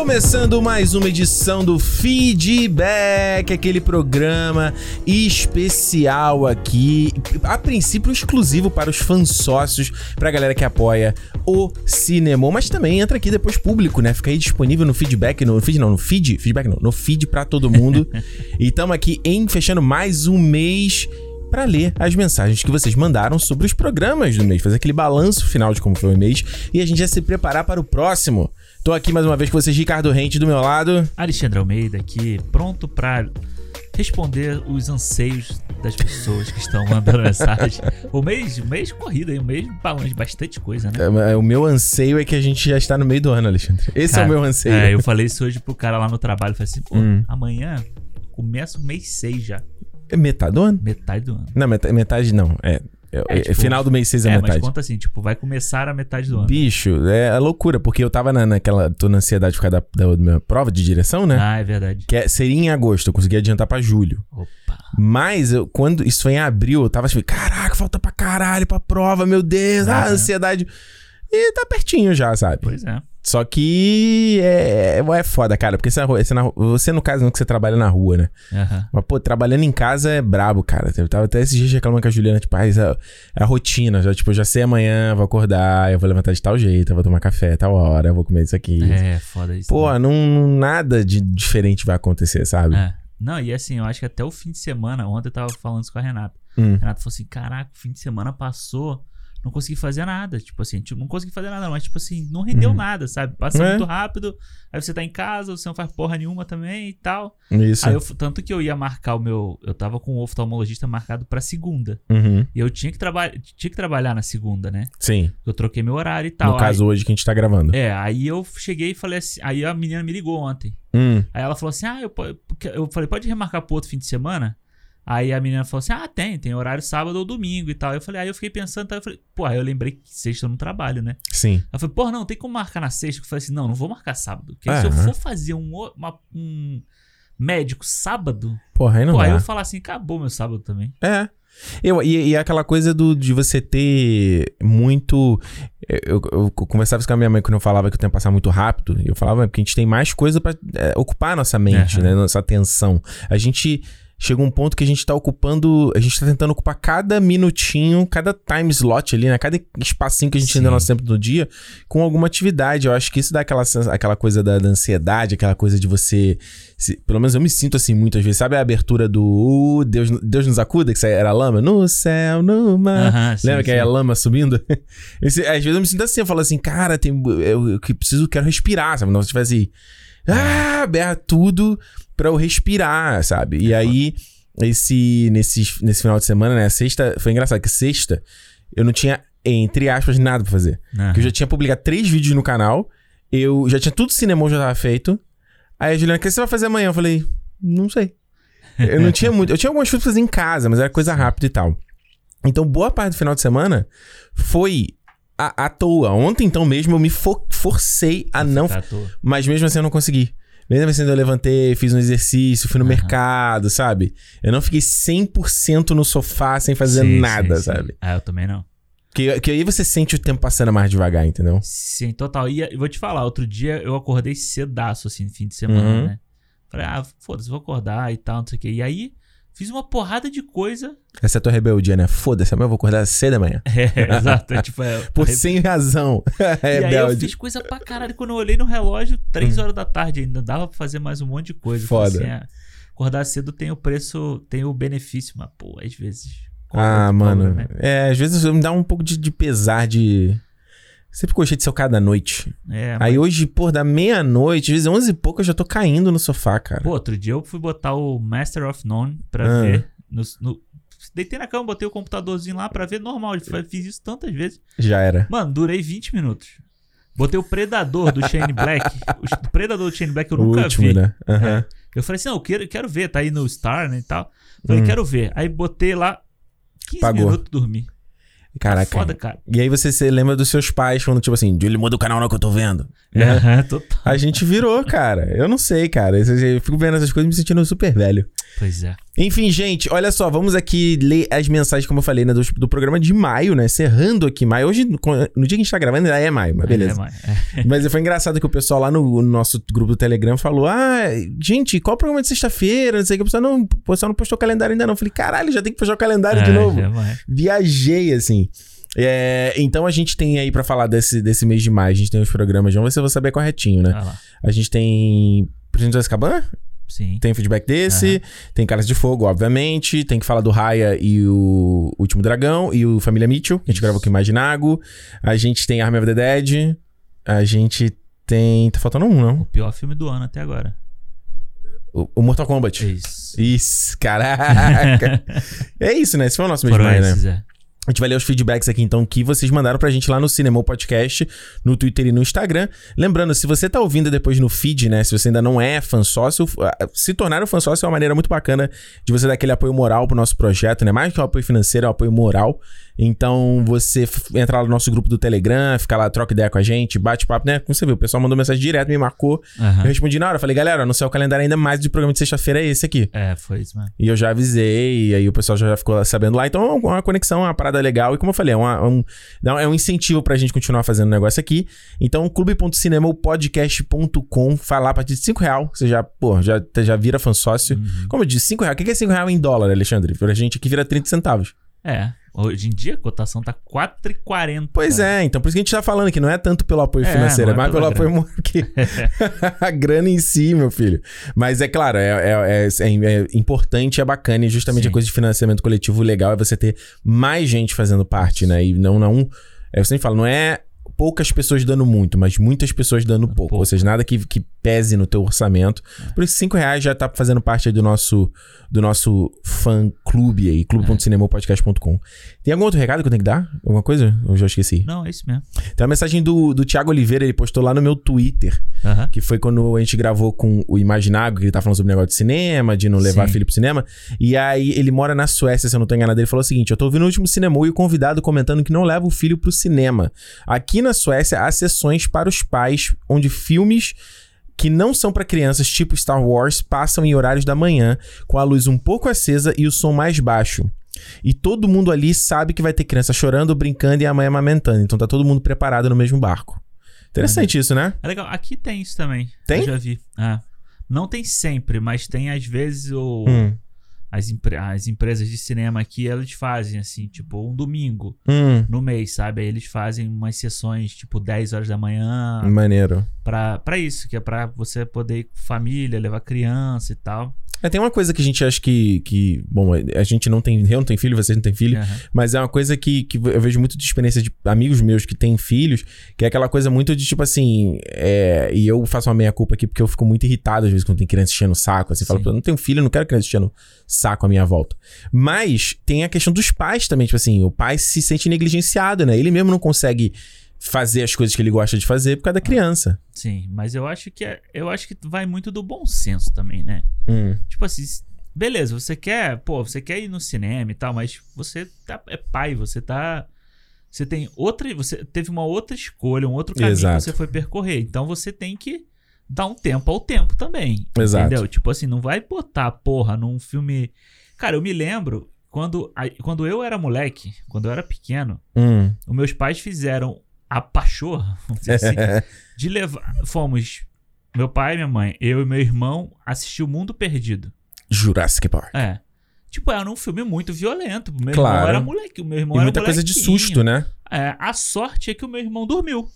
Começando mais uma edição do Feedback, aquele programa especial aqui, a princípio exclusivo para os fãs sócios, para a galera que apoia o cinema, mas também entra aqui depois público, né? Fica aí disponível no feedback, no feed não, no feed, feedback não, no feed para todo mundo. e estamos aqui em fechando mais um mês para ler as mensagens que vocês mandaram sobre os programas do mês, fazer aquele balanço final de como foi o mês e a gente já se preparar para o próximo. Tô aqui mais uma vez com vocês, Ricardo Rente, do meu lado. Alexandre Almeida aqui, pronto para responder os anseios das pessoas que estão mandando mensagem. O mês, o mês corrido aí, o mês balança bastante coisa, né? É, o meu anseio é que a gente já está no meio do ano, Alexandre. Esse cara, é o meu anseio. É, eu falei isso hoje pro cara lá no trabalho, falei assim, pô, hum. amanhã começa o mês 6 já. É metade do ano? Metade do ano. Não, metade, metade não. É, é, é, tipo, final do mês 6 é, é metade. mas conta assim, tipo, vai começar a metade do ano. Bicho, é loucura, porque eu tava na, naquela. tô na ansiedade por causa da, da, minha prova de direção, né? Ah, é verdade. Que é, seria em agosto, eu consegui adiantar pra julho. Opa. Mas eu, quando isso foi em abril, eu tava assim, caraca, falta pra caralho pra prova, meu Deus, ah, ah ansiedade. E tá pertinho já, sabe? Pois é. Só que é, é, é foda, cara, porque você, você, você, no caso, não que você trabalha na rua, né? Uhum. Mas, pô, trabalhando em casa é brabo, cara. Eu tava até esses dias reclamando com a Juliana, tipo, ah, é, é a rotina. Já, tipo, eu já sei amanhã, vou acordar, eu vou levantar de tal jeito, eu vou tomar café tal hora, eu vou comer isso aqui. É, foda isso. Pô, né? não, nada de diferente vai acontecer, sabe? É. Não, e assim, eu acho que até o fim de semana, ontem eu tava falando isso com a Renata. Hum. A Renata falou assim: caraca, o fim de semana passou não consegui fazer nada. Tipo assim, tipo, não consegui fazer nada, mas tipo assim, não rendeu uhum. nada, sabe? Passa é. muito rápido, aí você tá em casa, você não faz porra nenhuma também e tal. Isso. Aí eu, tanto que eu ia marcar o meu. Eu tava com o oftalmologista marcado pra segunda. Uhum. E eu tinha que, traba tinha que trabalhar na segunda, né? Sim. Eu troquei meu horário e tal. No caso, aí, hoje que a gente tá gravando. É, aí eu cheguei e falei assim. Aí a menina me ligou ontem. Hum. Aí ela falou assim: Ah, eu, eu falei, pode remarcar pro outro fim de semana? Aí a menina falou assim: Ah, tem, tem horário sábado ou domingo e tal. Eu falei, aí eu fiquei pensando, tá? eu falei, pô, aí eu lembrei que sexta eu não trabalho, né? Sim. Ela falou, pô, não, tem como marcar na sexta? Eu falei assim, não, não vou marcar sábado. Porque se eu for fazer um, uma, um médico sábado, Porra, aí não pô, aí eu falar assim, acabou meu sábado também. É. Eu, e, e aquela coisa do, de você ter muito. Eu, eu, conversava com a minha mãe quando eu falava que o tempo passava muito rápido. Eu falava que a gente tem mais coisa para é, ocupar a nossa mente, uhum. né? Nossa atenção. A gente chega um ponto que a gente tá ocupando, a gente tá tentando ocupar cada minutinho, cada time slot ali, né? Cada espacinho que a gente Sim. tem no nosso tempo do dia com alguma atividade. Eu acho que isso dá aquela, aquela coisa da, da ansiedade, aquela coisa de você. Se, pelo menos eu me sinto assim muitas vezes. Sabe a abertura do uh, Deus, Deus nos acuda, que era a lama? No céu, no mar. Uh -huh, sim, Lembra sim. que é a lama subindo? Esse, às vezes eu me sinto assim, eu falo assim, cara, tem, eu, eu preciso, quero respirar, sabe? Não, se tivesse. Ah, berra tudo para eu respirar, sabe? E aí, esse, nesse, nesse final de semana, né? Sexta, foi engraçado que sexta eu não tinha, entre aspas, nada pra fazer. Uhum. Porque eu já tinha publicado três vídeos no canal, eu já tinha tudo cinema já tava feito. Aí a Juliana, o que você vai fazer amanhã? Eu falei, não sei. Eu não tinha muito. Eu tinha algumas coisas pra fazer em casa, mas era coisa rápida e tal. Então, boa parte do final de semana foi à, à toa. Ontem, então, mesmo, eu me for, forcei a não. Mas mesmo assim, eu não consegui. Mesmo assim, eu levantei, fiz um exercício, fui no uhum. mercado, sabe? Eu não fiquei 100% no sofá sem fazer sim, nada, sim, sabe? Sim. Ah, eu também não. Que, que aí você sente o tempo passando mais devagar, entendeu? Sim, total. E vou te falar, outro dia eu acordei cedaço, assim, no fim de semana, uhum. né? Falei, ah, foda-se, vou acordar e tal, não sei o quê. E aí, Fiz uma porrada de coisa. Essa é a tua rebeldia, né? Foda-se, amanhã eu vou acordar cedo da manhã. É, exato. É, tipo, é, Por sem razão. é e aí eu fiz coisa pra caralho. Quando eu olhei no relógio, 3 hum. horas da tarde ainda. Dava pra fazer mais um monte de coisa. Foda. Assim, é, acordar cedo tem o preço, tem o benefício, mas, pô, às vezes. Ah, mano. né? É, às vezes me dá um pouco de, de pesar de Sempre gostei de cara da noite. É, Aí mas... hoje, pô, da meia-noite, às vezes 11 e pouco, eu já tô caindo no sofá, cara. Pô, outro dia eu fui botar o Master of None pra ah. ver. No, no... Deitei na cama, botei o computadorzinho lá pra ver normal. Fiz isso tantas vezes. Já era. Mano, durei 20 minutos. Botei o Predador do Shane Black. o Predador do Shane Black eu o nunca último, vi. Né? Uhum. É. Eu falei assim, não, eu quero, quero ver, tá aí no Star, né, e tal. Falei, hum. quero ver. Aí botei lá 15 Pagou. minutos dormi. Caraca. Foda, cara. E aí você se lembra dos seus pais falando, tipo assim, ele muda o canal não que eu tô vendo. Uhum, total. A gente virou, cara. Eu não sei, cara. Eu fico vendo essas coisas e me sentindo super velho. Pois é. Enfim, gente, olha só, vamos aqui ler as mensagens, como eu falei, né, do, do programa de maio, né? Cerrando aqui maio. Hoje, no dia que a gente tá gravando, ainda é maio, mas beleza. É, é maio. É. Mas foi engraçado que o pessoal lá no, no, nosso grupo do Telegram falou: Ah, gente, qual o programa de sexta-feira? Não sei o que. O pessoal não, o pessoal não postou o calendário ainda, não. Eu falei, caralho, já tem que postar o calendário é, de novo. Viajei, assim. É, então a gente tem aí para falar desse, desse mês de maio, a gente tem os programas, vamos ver se eu vou saber corretinho, né? Ah a gente tem Presidente do Azkaban? Sim. Tem feedback desse, uhum. tem Caras de Fogo, obviamente, tem que falar do Raya e o Último Dragão e o Família Mitchell, que a gente gravou com o Imaginago. A gente tem Army of the Dead, a gente tem... Tá faltando um, não? O pior filme do ano até agora. O, o Mortal Kombat. Isso. Isso, caraca. é isso, né? Esse foi o nosso mês de maio, né? É. A gente vai ler os feedbacks aqui, então, que vocês mandaram pra gente lá no Cinema Podcast, no Twitter e no Instagram. Lembrando, se você tá ouvindo depois no feed, né? Se você ainda não é fã sócio, se tornar um fã sócio é uma maneira muito bacana de você dar aquele apoio moral pro nosso projeto, né? Mais que o apoio financeiro, é o apoio moral. Então, você entra lá no nosso grupo do Telegram, fica lá, troca ideia com a gente, bate papo, né? Como você viu, o pessoal mandou mensagem direto, me marcou. Uhum. Eu respondi na hora, falei, galera, no seu calendário ainda mais de programa de sexta-feira é esse aqui. É, foi isso mesmo. E eu já avisei, e aí o pessoal já ficou sabendo lá. Então, é uma conexão, uma parada legal. E como eu falei, é, uma, um, é um incentivo pra gente continuar fazendo o negócio aqui. Então, clube.cinemopodcast.com, falar a partir de 5 real. Você já, pô, já, já vira fã sócio. Uhum. Como eu disse, 5 real. O que é 5 real em dólar, Alexandre? Pra gente aqui vira 30 centavos. É. Hoje em dia a cotação tá 4,40. Pois é, então por isso que a gente tá falando que não é tanto pelo apoio é, financeiro, é, é mais pelo grana. apoio que a grana em si, meu filho. Mas é claro, é, é, é, é importante, é bacana e justamente Sim. a coisa de financiamento coletivo legal é você ter mais gente fazendo parte, né? E não, não. É, eu sempre falo, não é poucas pessoas dando muito, mas muitas pessoas dando pouco. pouco. Ou seja, nada que, que pese no teu orçamento. É. Por isso, 5 reais já tá fazendo parte do nosso, do nosso fã clube aí, clube.cinemopodcast.com. Tem algum outro recado que eu tenho que dar? Alguma coisa? Eu já esqueci. Não, é isso mesmo. Tem uma mensagem do, do Thiago Oliveira, ele postou lá no meu Twitter, que foi quando a gente gravou com o Imaginago, que ele tá falando sobre o negócio de cinema, de não levar Sim. filho pro cinema. E aí ele mora na Suécia, se eu não tô enganado. Ele falou o seguinte: Eu tô ouvindo o último cinema e o convidado comentando que não leva o filho pro cinema. Aqui na Suécia há sessões para os pais, onde filmes que não são para crianças, tipo Star Wars, passam em horários da manhã, com a luz um pouco acesa e o som mais baixo. E todo mundo ali sabe que vai ter criança chorando, brincando e a mãe amamentando. Então tá todo mundo preparado no mesmo barco. Interessante é. isso, né? É legal. Aqui tem isso também. Tem? Eu já vi. Ah. Não tem sempre, mas tem às vezes o. Hum as, as empresas de cinema aqui, elas fazem assim, tipo, um domingo hum. no mês, sabe? Aí eles fazem umas sessões, tipo, 10 horas da manhã. Maneiro. Pra, pra isso, que é pra você poder ir com família, levar criança e tal. É, tem uma coisa que a gente acha que, que. Bom, a gente não tem. Eu não tenho filho, vocês não têm filho. Uhum. Mas é uma coisa que, que eu vejo muito de experiência de amigos meus que têm filhos, que é aquela coisa muito de tipo assim. É, e eu faço uma meia-culpa aqui porque eu fico muito irritado às vezes quando tem criança enchendo o saco. Assim, falo, eu não tenho filho, não quero criança enchendo saco à minha volta. Mas tem a questão dos pais também, tipo assim, o pai se sente negligenciado, né? Ele mesmo não consegue fazer as coisas que ele gosta de fazer por causa da criança. Sim, mas eu acho que é, eu acho que vai muito do bom senso também, né? Hum. Tipo assim, beleza, você quer, pô, você quer ir no cinema e tal, mas você tá, é pai, você tá você tem outra, você teve uma outra escolha, um outro caminho Exato. que você foi percorrer. Então você tem que dar um tempo ao tempo também. Exato. Entendeu? Tipo assim, não vai botar porra num filme. Cara, eu me lembro quando, quando eu era moleque, quando eu era pequeno, hum. os meus pais fizeram a pachorra, vamos dizer assim, de levar. Fomos, meu pai, minha mãe, eu e meu irmão assistir O Mundo Perdido. Jurassic Park. É. Tipo, era um filme muito violento. Meu claro. irmão era moleque, o meu irmão e era muita coisa de susto, né? É, a sorte é que o meu irmão dormiu.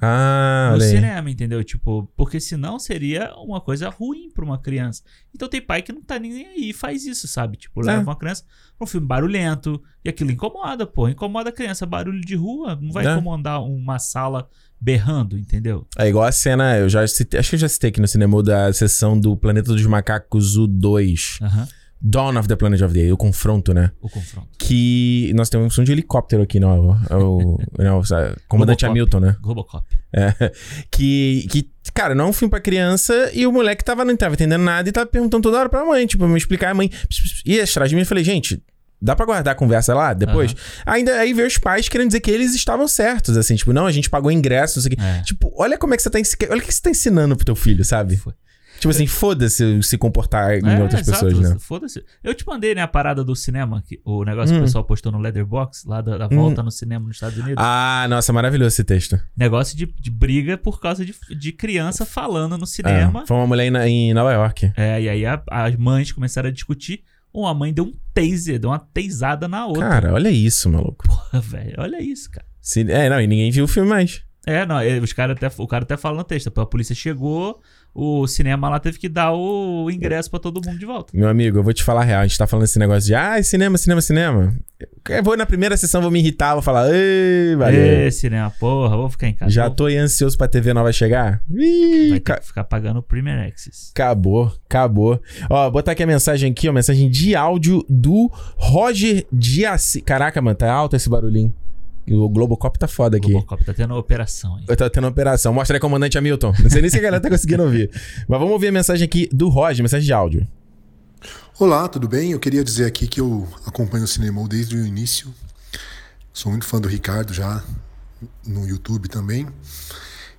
Ah, no cinema, entendeu? Tipo, porque senão seria uma coisa ruim pra uma criança. Então tem pai que não tá nem aí e faz isso, sabe? Tipo, leva é. uma criança pra um filme barulhento e aquilo incomoda, pô. Incomoda a criança. Barulho de rua não vai é. incomodar uma sala berrando, entendeu? É igual a cena, eu já citei, acho que eu já citei aqui no cinema da sessão do Planeta dos Macacos, o 2. Aham. Uhum. Dawn of the Planet of the Apes, o confronto, né? O confronto. Que nós temos um som de helicóptero aqui, não, é o, não, é comandante Robocop. Hamilton, né? Robocop. É, que, que, cara, não é um filme pra criança e o moleque tava, não tava entendendo nada e tava perguntando toda hora pra mãe, tipo, me explicar a mãe. E atrás de mim eu falei, gente, Dá pra guardar a conversa lá depois? Uhum. Ainda aí ver os pais querendo dizer que eles estavam certos, assim, tipo, não, a gente pagou ingresso, não sei o quê. É. Tipo, olha como é que você tá, olha o que você tá ensinando pro teu filho, sabe? Foi. Tipo assim, foda-se se comportar em é, outras exato, pessoas, né? Foda-se. Eu te mandei, né, a parada do cinema, que, o negócio hum. que o hum. pessoal postou no Leatherbox, lá da, da volta hum. no cinema nos Estados Unidos. Ah, nossa, maravilhoso esse texto. Negócio de, de briga por causa de, de criança falando no cinema. É, foi uma mulher em, em Nova York. É, e aí a, as mães começaram a discutir. Uma mãe deu um taser, deu uma teisada na outra. Cara, olha isso, maluco. Porra, velho, olha isso, cara. Se, é, não, e ninguém viu o filme mais. É, não, os cara até, o cara até fala no texto. A polícia chegou, o cinema lá teve que dar o ingresso para todo mundo de volta. Meu amigo, eu vou te falar a real. A gente tá falando esse negócio de, ah, cinema, cinema, cinema. Eu vou na primeira sessão, vou me irritar, vou falar, ei, valeu. Ê, cinema, porra, vou ficar em casa. Já tô aí ansioso pra TV nova chegar. Ih, Vai ca... ficar pagando o Premier Access. Acabou, acabou. Ó, botar aqui a mensagem aqui, ó, mensagem de áudio do Roger Dias. Caraca, mano, tá alto esse barulhinho. O Globocop tá foda aqui. O Globocop tá tendo operação. Hein? Tá tendo operação. Mostra aí, comandante Hamilton. Não sei nem se a galera tá conseguindo ouvir. Mas vamos ouvir a mensagem aqui do Roger, mensagem de áudio. Olá, tudo bem? Eu queria dizer aqui que eu acompanho o Cinema desde o início. Sou muito fã do Ricardo já no YouTube também.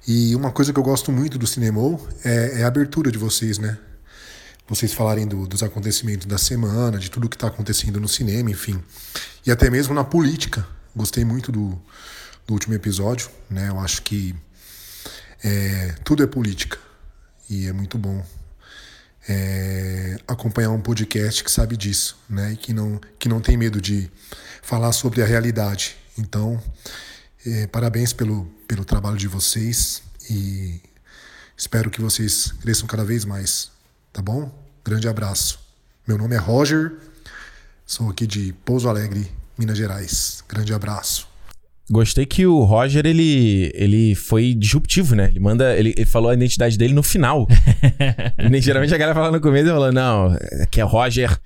E uma coisa que eu gosto muito do Cinema é, é a abertura de vocês, né? Vocês falarem do, dos acontecimentos da semana, de tudo que está acontecendo no cinema, enfim. E até mesmo na política Gostei muito do, do último episódio, né? Eu acho que é, tudo é política e é muito bom é, acompanhar um podcast que sabe disso, né? E que não, que não tem medo de falar sobre a realidade. Então, é, parabéns pelo, pelo trabalho de vocês e espero que vocês cresçam cada vez mais, tá bom? Grande abraço. Meu nome é Roger, sou aqui de Pouso Alegre, Minas Gerais. Grande abraço. Gostei que o Roger, ele, ele foi disruptivo, né? Ele manda. Ele, ele falou a identidade dele no final. geralmente a galera fala no começo e fala, não, que é Roger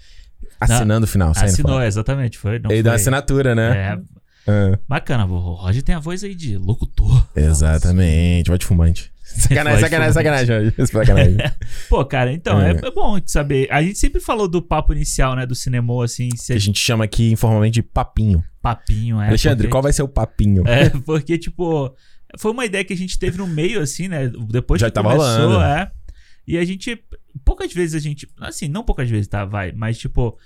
assinando o final. Assinou, exatamente. Foi, não ele foi. deu assinatura, né? É. é. Bacana, o Roger tem a voz aí de locutor. Exatamente, voz de fumante. Sacanagem, sacanagem, sacanagem, sacanagem. Pô, cara, então, é. é. bom saber. A gente sempre falou do papo inicial, né, do cinema, assim. Se... Que a gente chama aqui informalmente de papinho. Papinho, é. Alexandre, porque... qual vai ser o papinho? É, porque, tipo, foi uma ideia que a gente teve no meio, assim, né? Depois Já que tava começou, rolando. é. E a gente, poucas vezes a gente, assim, não poucas vezes, tá, vai, mas, tipo,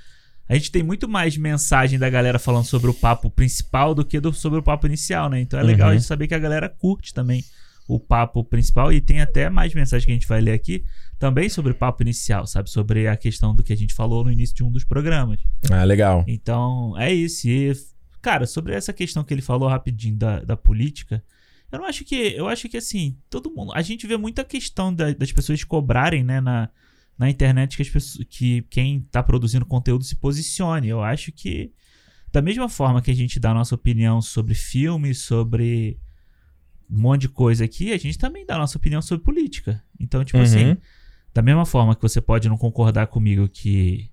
a gente tem muito mais mensagem da galera falando sobre o papo principal do que do, sobre o papo inicial, né? Então é legal uhum. a gente saber que a galera curte também o papo principal e tem até mais mensagens que a gente vai ler aqui também sobre o papo inicial, sabe? Sobre a questão do que a gente falou no início de um dos programas. Ah, legal. Então, é isso. E, cara, sobre essa questão que ele falou rapidinho da, da política, eu não acho que. Eu acho que assim, todo mundo. A gente vê muita questão da, das pessoas cobrarem, né, na, na internet que, as pessoas, que quem tá produzindo conteúdo se posicione. Eu acho que. Da mesma forma que a gente dá a nossa opinião sobre filmes, sobre um monte de coisa aqui, a gente também dá a nossa opinião sobre política. Então, tipo assim, uhum. assim, da mesma forma que você pode não concordar comigo que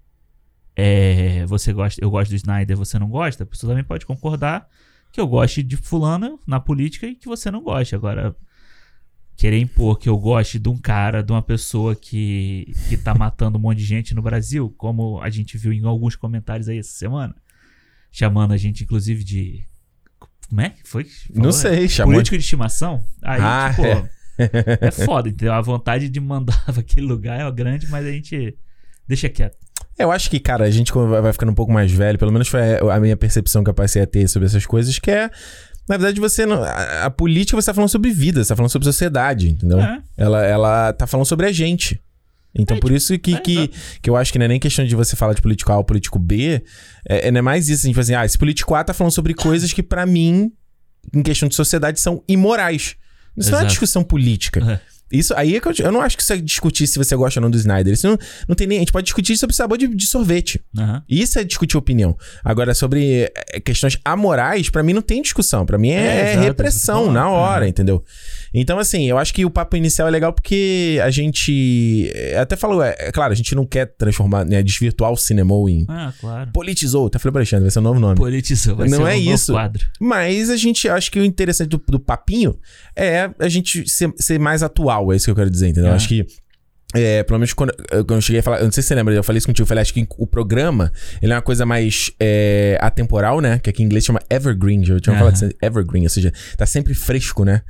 é, você gosta, eu gosto do Snyder, você não gosta, a pessoa também pode concordar que eu goste de fulano na política e que você não goste. Agora, querer impor que eu goste de um cara, de uma pessoa que, que tá matando um monte de gente no Brasil, como a gente viu em alguns comentários aí essa semana, chamando a gente, inclusive, de como é que foi? Falou? Não sei, chamou. Político de estimação? Aí, ah, tipo, é. é foda, entendeu? A vontade de mandar pra aquele lugar é grande, mas a gente deixa quieto. Eu acho que, cara, a gente vai ficando um pouco mais velho, pelo menos foi a minha percepção que eu passei a ter sobre essas coisas, que é. Na verdade, você não, a, a política você tá falando sobre vida, você tá falando sobre sociedade, entendeu? É. Ela, ela tá falando sobre a gente. Então, é, por tipo, isso que, é, que, que eu acho que não é nem questão de você falar de político A ou político B. É, é não é mais isso. A gente fala assim, ah, esse político A tá falando sobre coisas que, para mim, em questão de sociedade, são imorais. Isso Exato. não é uma discussão política. É. Isso aí é que eu, eu não acho que você discutir se você gosta ou não do Snyder. Isso não, não tem nem. A gente pode discutir sobre sabor de, de sorvete. Uhum. Isso é discutir opinião. Agora, sobre é, questões amorais, para mim não tem discussão. para mim é, é, é repressão na hora, uhum. entendeu? Então, assim, eu acho que o papo inicial é legal porque a gente. É, até falou, é, é claro, a gente não quer transformar, né, desvirtuar o cinema em. Ah, claro. Politizou. Até falei pra Alexandre, vai ser um novo nome. Politizou, vai não ser um é novo isso. quadro. Mas a gente acha que o interessante do, do papinho é a gente ser, ser, mais atual, é isso que eu quero dizer, entendeu? É. Acho que. É, pelo menos quando, quando, eu cheguei a falar, eu não sei se você lembra, eu falei isso contigo, eu falei, acho que o programa, ele é uma coisa mais é, atemporal, né? Que aqui em inglês chama evergreen, eu tinha é. falado evergreen, ou seja, tá sempre fresco, né?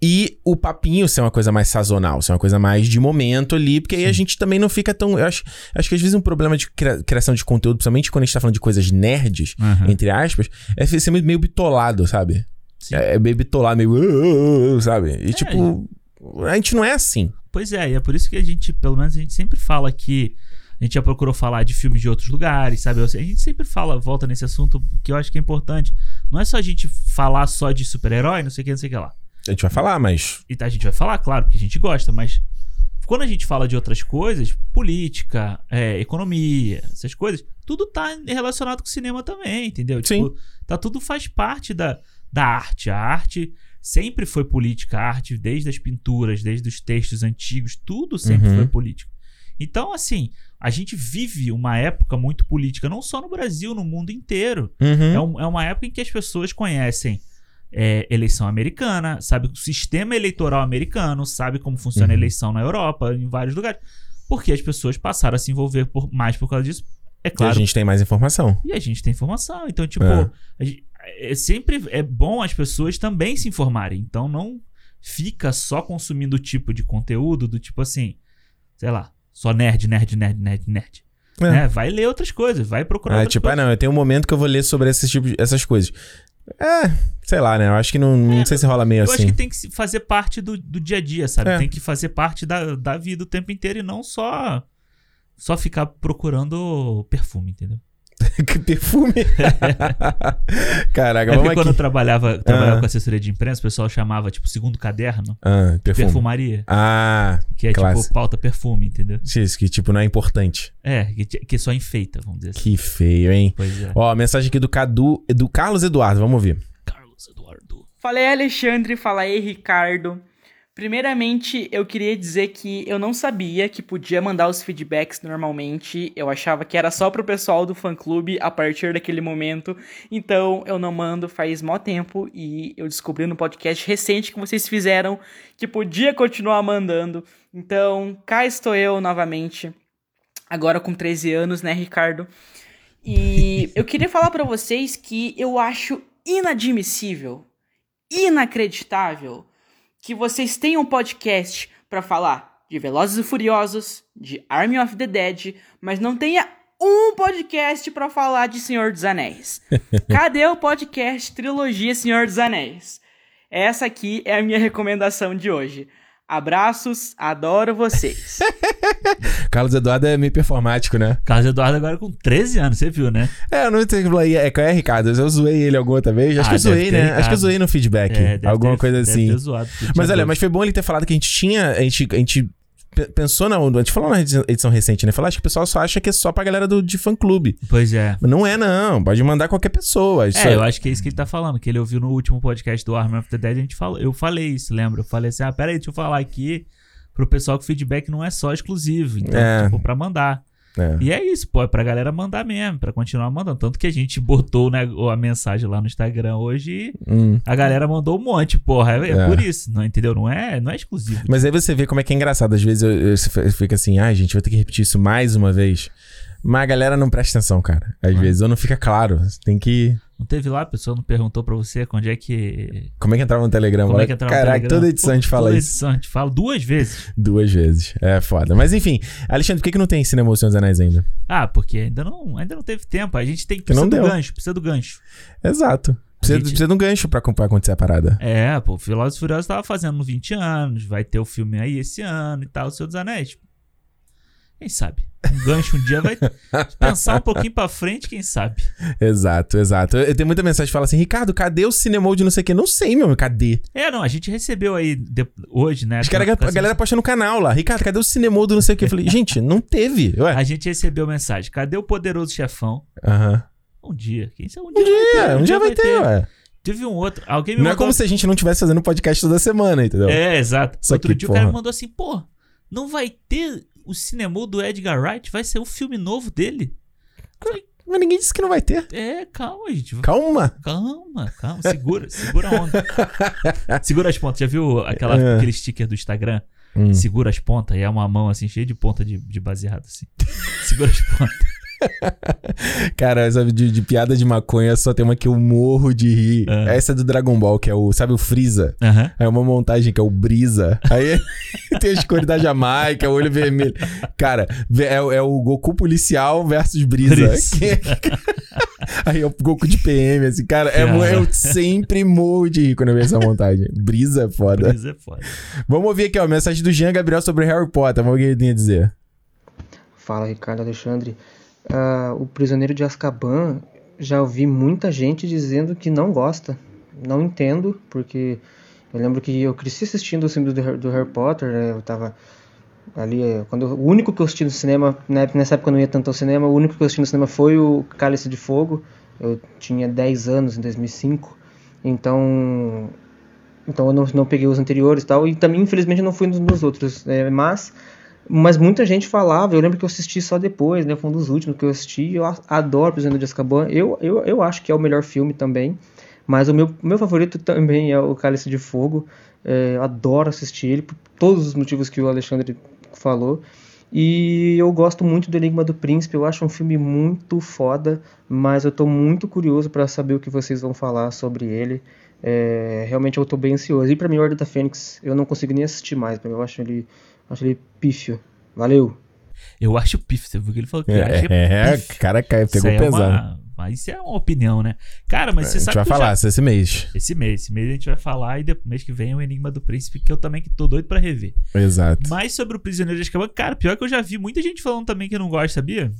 E o papinho ser uma coisa mais sazonal, ser uma coisa mais de momento ali, porque Sim. aí a gente também não fica tão. Eu acho, acho que às vezes um problema de criação de conteúdo, principalmente quando a gente tá falando de coisas nerds, uhum. entre aspas, é ser meio bitolado, sabe? É, é meio bitolado, meio. Uh, uh, uh, sabe? E é, tipo, a gente não é assim. Pois é, e é por isso que a gente, pelo menos a gente sempre fala que. A gente já procurou falar de filmes de outros lugares, sabe? A gente sempre fala, volta nesse assunto, que eu acho que é importante. Não é só a gente falar só de super-herói, não sei o que, não sei o que lá. A gente vai falar, mas. E a gente vai falar, claro, porque a gente gosta, mas quando a gente fala de outras coisas, política, é, economia, essas coisas, tudo tá relacionado com o cinema também, entendeu? Sim. Tipo, tá tudo faz parte da, da arte. A arte sempre foi política, a arte desde as pinturas, desde os textos antigos, tudo sempre uhum. foi político. Então, assim, a gente vive uma época muito política, não só no Brasil, no mundo inteiro. Uhum. É, um, é uma época em que as pessoas conhecem é, eleição americana, sabe o sistema eleitoral americano, sabe como funciona uhum. a eleição na Europa, em vários lugares. Porque as pessoas passaram a se envolver por, mais por causa disso. É claro. E a gente tem mais informação. E a gente tem informação. Então, tipo, é. Gente, é sempre é bom as pessoas também se informarem. Então, não fica só consumindo o tipo de conteúdo do tipo assim, sei lá, só nerd, nerd, nerd, nerd, nerd. É. Né? Vai ler outras coisas, vai procurar ah, outras tipo, coisas. ah, não, eu tenho um momento que eu vou ler sobre esse tipo de, essas coisas. É, sei lá, né? Eu acho que não, não é, sei se rola meio eu assim. Eu acho que tem que fazer parte do, do dia a dia, sabe? É. Tem que fazer parte da, da vida o tempo inteiro e não só só ficar procurando perfume, entendeu? que perfume. Caraca, é vamos quando eu trabalhava, trabalhava ah. com assessoria de imprensa, o pessoal chamava, tipo, segundo caderno. Ah, perfume. Perfumaria. Ah, Que é, tipo, classe. tipo, pauta perfume, entendeu? Isso, que, tipo, não é importante. É, que, que só enfeita, vamos dizer assim. Que feio, hein? Pois é. Ó, mensagem aqui do Cadu, do Carlos Eduardo, vamos ouvir. Carlos Eduardo. Fala aí, Alexandre. Fala aí, Ricardo. Primeiramente, eu queria dizer que eu não sabia que podia mandar os feedbacks normalmente. Eu achava que era só pro pessoal do fã clube a partir daquele momento. Então, eu não mando faz mó tempo e eu descobri no podcast recente que vocês fizeram que podia continuar mandando. Então, cá estou eu novamente. Agora com 13 anos, né, Ricardo? E eu queria falar para vocês que eu acho inadmissível, inacreditável que vocês tenham um podcast para falar de Velozes e Furiosos, de Army of the Dead, mas não tenha um podcast para falar de Senhor dos Anéis. Cadê o podcast Trilogia Senhor dos Anéis? Essa aqui é a minha recomendação de hoje. Abraços, adoro vocês. Carlos Eduardo é meio performático, né? Carlos Eduardo agora com 13 anos, você viu, né? É, eu não sei que é, é, Ricardo. Eu zoei ele alguma outra vez. Acho ah, que eu zoei, né? Acho que eu zoei no feedback. É, alguma ter, coisa assim. Zoado, mas olha, mas foi bom ele ter falado que a gente tinha. A gente, a gente pensou na. A gente falou na edição recente, né? Falou, acho que o pessoal só acha que é só pra galera do, de fã clube. Pois é. Mas não é, não. Pode mandar qualquer pessoa. É, é, eu acho que é isso que ele tá falando. Que ele ouviu no último podcast do Army of the Dead. A gente falou, eu falei isso, lembra? Eu falei assim: ah, peraí, deixa eu falar aqui pro pessoal que o feedback não é só exclusivo. Então, é. tipo, pra mandar. É. E é isso, pô, é pra galera mandar mesmo, pra continuar mandando. Tanto que a gente botou né, a mensagem lá no Instagram hoje e hum. a galera mandou um monte, porra. É, é, é, por isso, não entendeu? Não é, não é exclusivo. Mas aí você vê como é que é engraçado. Às vezes eu, eu, eu fico assim, ai, ah, gente, vou ter que repetir isso mais uma vez. Mas a galera não presta atenção, cara. Às ah. vezes, ou não fica claro. Você tem que. Não teve lá, a pessoa não perguntou pra você onde é que. Como é que entrava no Telegram? Como é que entrava Caraca, no Telegram? toda edição a gente fala toda isso. edição a gente fala duas vezes. Duas vezes. É foda. Mas enfim, Alexandre, por que, que não tem Cinema dos Anéis ainda? Ah, porque ainda não, ainda não teve tempo. A gente tem que precisar do deu. gancho, precisa do gancho. Exato. Precisa, gente... precisa de um gancho pra, pra acontecer a parada. É, pô, o Velozes Furiosos tava fazendo 20 anos, vai ter o filme aí esse ano e tal, o Senhor dos Anéis. Quem sabe? Um gancho um dia vai pensar um pouquinho pra frente, quem sabe? Exato, exato. Eu tenho muita mensagem que fala assim: Ricardo, cadê o cinema de não sei o quê? Não sei, meu, cadê? É, não, a gente recebeu aí de... hoje, né? Acho que a, a galera posta no canal lá. Ricardo, cadê o cinema do não sei o quê? Eu falei, gente, não teve. Ué. A gente recebeu mensagem: cadê o poderoso chefão? Aham. Um dia. Quem sabe um dia? Um dia, ter, um, um dia vai ter, ter, ué. Teve um outro. Alguém me Não mandou... é como se a gente não estivesse fazendo podcast toda semana, entendeu? É, exato. Só outro que, dia porra. o cara me mandou assim, pô, não vai ter o cinema do Edgar Wright vai ser o filme novo dele. Mas ninguém disse que não vai ter. É, calma, gente. Calma. Calma, calma. Segura, segura a onda. segura as pontas. Já viu aquela, é. aquele sticker do Instagram? Hum. Segura as pontas e é uma mão assim cheia de ponta de, de baseado, assim. segura as pontas. Cara, essa de, de, piada de maconha só tem uma que eu morro de rir. Uhum. Essa é do Dragon Ball, que é o. Sabe o Freeza? Uhum. É uma montagem que é o Brisa. Aí tem as cores da Jamaica, o olho vermelho. Cara, é, é o Goku policial versus Brisa. Aí é o Goku de PM, assim, cara, é, eu sempre morro de rir quando eu vejo essa montagem. Brisa é foda. Brisa é foda. Vamos ouvir aqui, ó, a mensagem do Jean Gabriel sobre Harry Potter. Vamos ver o que ele tem a dizer. Fala, Ricardo Alexandre. Uh, o Prisioneiro de Azkaban, já ouvi muita gente dizendo que não gosta. Não entendo, porque eu lembro que eu cresci assistindo os filmes do, do Harry Potter, né? eu tava ali, é, quando eu, o único que eu assisti no cinema, né, nessa época eu não ia tanto ao cinema, o único que eu assisti no cinema foi o Cálice de Fogo, eu tinha 10 anos em 2005, então então eu não, não peguei os anteriores e tal, e também infelizmente não fui nos outros, é, mas mas muita gente falava, eu lembro que eu assisti só depois, né? Foi um dos últimos que eu assisti. Eu adoro Prisioneiro de Azkaban. Eu, eu, eu acho que é o melhor filme também. Mas o meu, meu favorito também é o Cálice de Fogo. É, eu adoro assistir ele por todos os motivos que o Alexandre falou. E eu gosto muito do Enigma do Príncipe, eu acho um filme muito foda, mas eu tô muito curioso para saber o que vocês vão falar sobre ele. É, realmente eu tô bem ansioso. E para mim, Ordem da Fênix, eu não consigo nem assistir mais, eu acho ele Acho ele pífio. Valeu. Eu acho pífio, você viu que ele falou que é, acha É, pífio. cara cai, pegou isso pesado. É uma, mas isso é uma opinião, né? Cara, mas você sabe A gente vai falar já... esse mês. Esse mês. Esse mês a gente vai falar e depois, mês que vem é o Enigma do Príncipe, que eu também que tô doido pra rever. Exato. Mas sobre o Prisioneiro de Azkaban, cara, pior que eu já vi muita gente falando também que não gosta, sabia?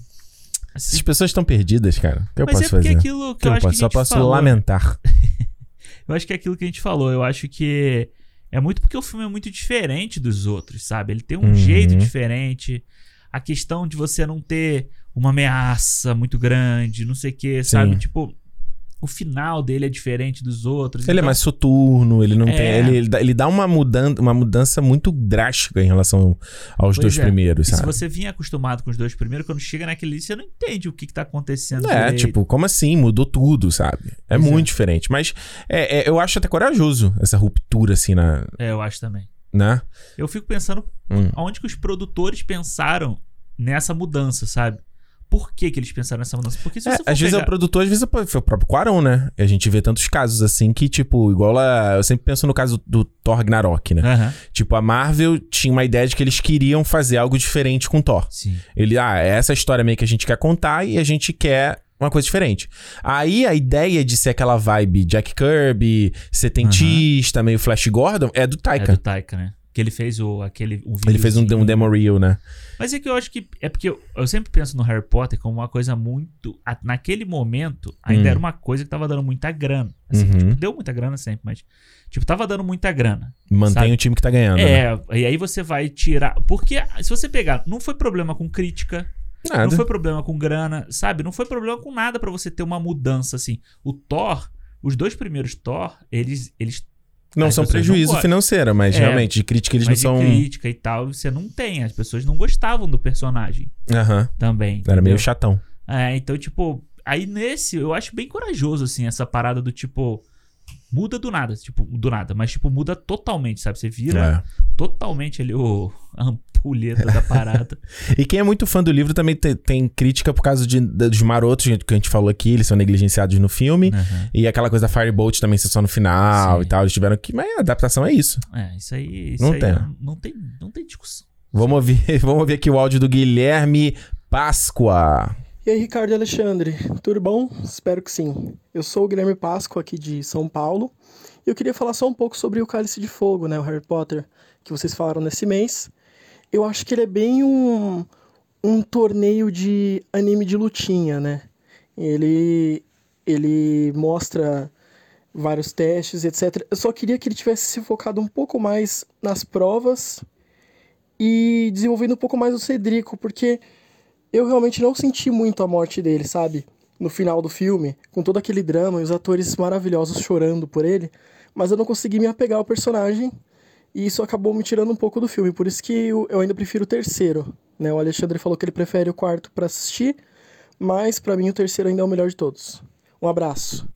Assim, Essas pessoas estão perdidas, cara. O que eu mas posso é fazer? Aquilo que, que eu, eu acho posso, que Só posso falou. lamentar. eu acho que é aquilo que a gente falou. Eu acho que é muito porque o filme é muito diferente dos outros, sabe? Ele tem um uhum. jeito diferente. A questão de você não ter uma ameaça muito grande, não sei o que, sabe? Tipo, o final dele é diferente dos outros. Ele é então... é mais soturno, ele não é. tem. Ele, ele, dá, ele dá uma, mudança, uma mudança muito drástica em relação aos pois dois é. primeiros, sabe? se você vinha acostumado com os dois primeiros, quando chega naquele você não entende o que, que tá acontecendo. É, direito. tipo, como assim? Mudou tudo, sabe? É pois muito é. diferente. Mas é, é, eu acho até corajoso essa ruptura, assim, na. É, eu acho também. Né? Eu fico pensando hum. aonde que os produtores pensaram nessa mudança, sabe? Por que, que eles pensaram nessa mudança? Porque se é, você Às vezes é o produtor, às vezes é foi o próprio Quaron, né? E a gente vê tantos casos assim que, tipo, igual a. Eu sempre penso no caso do Thor Ragnarok, né? Uhum. Tipo, a Marvel tinha uma ideia de que eles queriam fazer algo diferente com Thor. Sim. Ele, ah, é essa história meio que a gente quer contar e a gente quer uma coisa diferente. Aí a ideia de ser aquela vibe Jack Kirby, setentista, uhum. meio Flash Gordon, é do Taika. É do Taika, né? Que ele fez o, aquele, um Ele fez um, um demo reel, né? Mas é que eu acho que. É porque eu, eu sempre penso no Harry Potter como uma coisa muito. A, naquele momento, ainda hum. era uma coisa que tava dando muita grana. Assim, uhum. tipo, deu muita grana sempre, mas. Tipo, tava dando muita grana. Mantém sabe? o time que tá ganhando. É, né? e aí você vai tirar. Porque se você pegar, não foi problema com crítica. Nada. Não foi problema com grana, sabe? Não foi problema com nada para você ter uma mudança assim. O Thor, os dois primeiros Thor, eles, eles não são prejuízo não financeiro, mas é, realmente de crítica eles não são. crítica e tal, você não tem. As pessoas não gostavam do personagem. Aham. Uhum. Também. Era entendeu? meio chatão. É, então, tipo, aí nesse eu acho bem corajoso, assim, essa parada do tipo. Muda do nada, tipo, do nada, mas tipo, muda totalmente, sabe? Você vira é. totalmente ali o, a ampulheta da parada. e quem é muito fã do livro também tem, tem crítica por causa de, dos marotos que a gente falou aqui, eles são negligenciados no filme. Uhum. E aquela coisa da Firebolt também ser só no final Sim. e tal. Eles tiveram que. Mas a adaptação é isso. É, isso aí. Isso não, aí tem. Não, não, tem. Não tem discussão. Vamos ouvir, vamos ouvir aqui o áudio do Guilherme Páscoa. E aí, Ricardo e Alexandre, tudo bom? Espero que sim. Eu sou o Guilherme Páscoa, aqui de São Paulo, e eu queria falar só um pouco sobre o Cálice de Fogo, né, o Harry Potter, que vocês falaram nesse mês. Eu acho que ele é bem um, um torneio de anime de lutinha, né? Ele, ele mostra vários testes, etc. Eu só queria que ele tivesse se focado um pouco mais nas provas e desenvolvendo um pouco mais o Cedrico, porque eu realmente não senti muito a morte dele, sabe? No final do filme, com todo aquele drama e os atores maravilhosos chorando por ele, mas eu não consegui me apegar ao personagem e isso acabou me tirando um pouco do filme, por isso que eu ainda prefiro o terceiro. Né? O Alexandre falou que ele prefere o quarto para assistir, mas para mim o terceiro ainda é o melhor de todos. Um abraço.